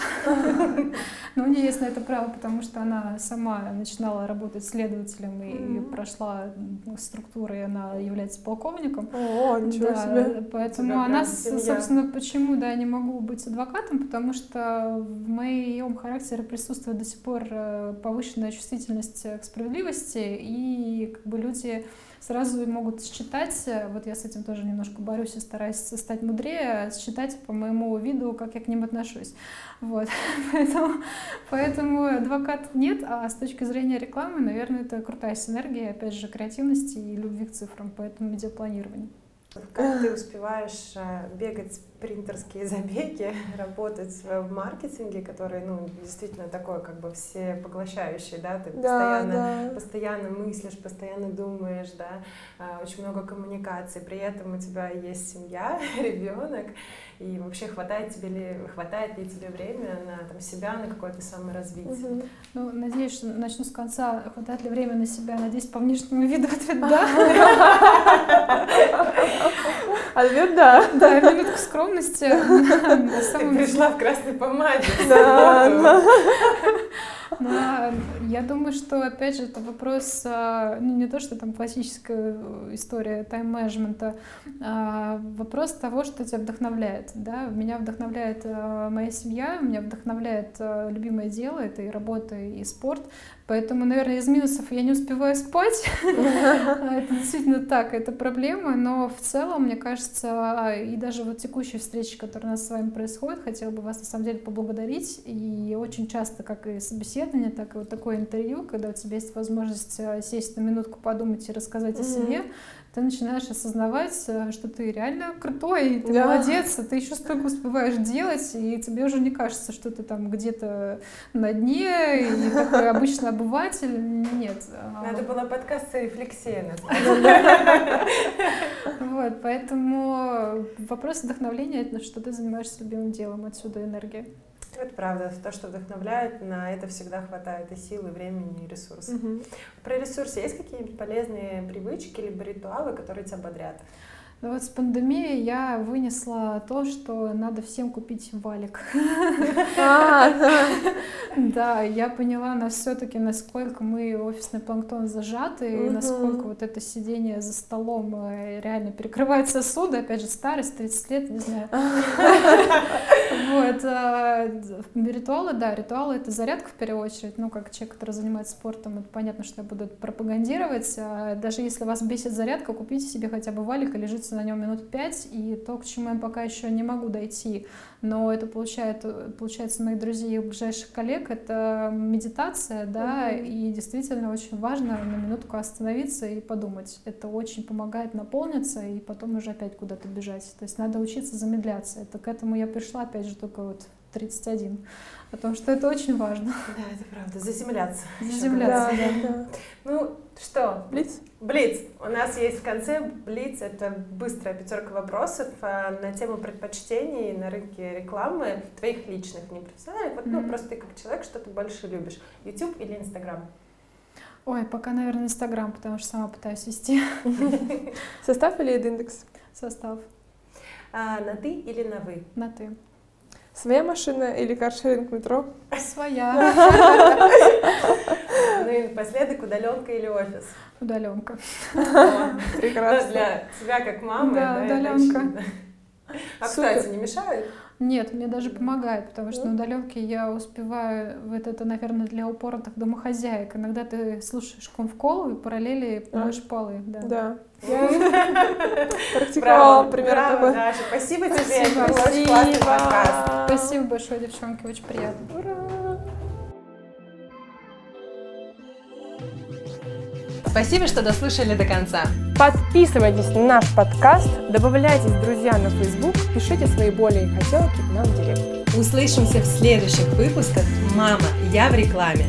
Но у нее есть на это право, потому что она сама начинала работать следователем и прошла структуры, и она является полковником. О, ничего себе. Поэтому она, собственно, почему, да, не могу быть адвокатом, потому что в моем характере присутствует до сих пор э, повышенная чувствительность к справедливости, и как бы люди сразу могут считать, э, вот я с этим тоже немножко борюсь и стараюсь стать мудрее, считать по моему виду, как я к ним отношусь. Вот. Поэтому, поэтому адвокат нет, а с точки зрения рекламы, наверное, это крутая синергия, опять же, креативности и любви к цифрам, поэтому медиапланирование. Как ты успеваешь а, бегать спринтерские забеги, работать в маркетинге, который, ну, действительно такой, как бы все поглощающий, да, ты Да, постоянно да. постоянно мыслишь, постоянно думаешь, да, а, очень много коммуникаций, при этом у тебя есть семья, ребенок, и вообще хватает тебе ли, хватает ли тебе время на там, себя, на какое-то саморазвитие? Мгм. Ну, надеюсь, что начну с конца. Хватает ли время на себя? Надеюсь, по внешнему виду ответ да. Ответ да. Да, минутку скромности. На Ты самом деле- пришла в красной помаде. в Да, субботу. да. Но я думаю, что, опять же, это вопрос, а, ну, не то, что там классическая история тайм-менеджмента, а вопрос того, что тебя вдохновляет, да, меня вдохновляет а, моя семья, меня вдохновляет а, любимое дело, это и работа, и спорт, Поэтому, наверное, из минусов я не успеваю спать. Это действительно так, это проблема. Но в целом, мне кажется, и даже вот текущие встречи, которые у нас с вами происходят, хотела бы вас на самом деле поблагодарить. И очень часто, как и собеседование, так и вот такое интервью, когда у тебя есть возможность э, сесть на минутку, подумать и рассказать о себе, ты начинаешь осознавать, э, что ты реально крутой, ты да. молодец, ты еще столько успеваешь делать, и тебе уже не кажется, что ты там где-то на дне, и такой обычный обыватель. Нет. А Надо было подкаст «Рефлексия» Вот, поэтому вопрос вдохновления — это что ты занимаешься любимым делом, отсюда энергия. Это правда. То, что вдохновляет, на это всегда хватает и силы, и времени, и ресурсов. Угу. Про ресурсы есть какие-нибудь полезные привычки либо ритуалы, которые тебя бодрят? Ну вот с пандемией я вынесла то, что надо всем купить валик. А, да, я поняла на все-таки, насколько мы офисный планктон зажаты, и насколько вот это сидение за столом э, реально перекрывает сосуды, опять же, старость, 30 лет, не знаю. Вот. А, ритуалы, да, ритуалы — это зарядка в первую очередь. Ну, как человек, который занимается спортом, это понятно, что я буду пропагандировать. А даже если вас бесит зарядка, купите себе хотя бы валик и лежите на нем минут пять, и то, к чему я пока еще не могу дойти, но это получает, получается моих друзей и ближайших коллег, это медитация, да, mm-hmm. и действительно очень важно на минутку остановиться и подумать. Это очень помогает наполниться и потом уже опять куда-то бежать. То есть надо учиться замедляться. Это к этому я пришла, опять же, только вот 31. Потому что это очень важно. Да, это правда. Заземляться. Заземляться, да, да. да. Ну что? Блиц? Блиц. У нас есть в конце Блиц. Это быстрая пятерка вопросов а, на тему предпочтений на рынке рекламы, твоих личных, не профессиональных. Вот, mm-hmm. ну, просто ты как человек, что ты больше любишь? YouTube или Instagram? Ой, пока, наверное, Инстаграм, потому что сама пытаюсь вести. Состав или индекс? Состав. А, на ты или на вы? На ты. Своя машина или каршеринг метро? Своя. Ну и напоследок, удаленка или офис? Удаленка. Прекрасно. Для тебя как мамы, да, удаленка. А, кстати, не мешает? Нет, мне даже помогает, потому что на удаленке я успеваю, вот это, наверное, для упоротых домохозяек. Иногда ты слушаешь конфкол и параллели моешь полы. Да. да. Я практиковала примерно такое. Даша, спасибо тебе. Спасибо. Спасибо. Спасибо большое, девчонки, очень приятно. Ура! Спасибо, что дослушали до конца. Подписывайтесь на наш подкаст, добавляйтесь друзья на Facebook, пишите свои боли и хотелки нам в директ. Услышимся в следующих выпусках «Мама, я в рекламе».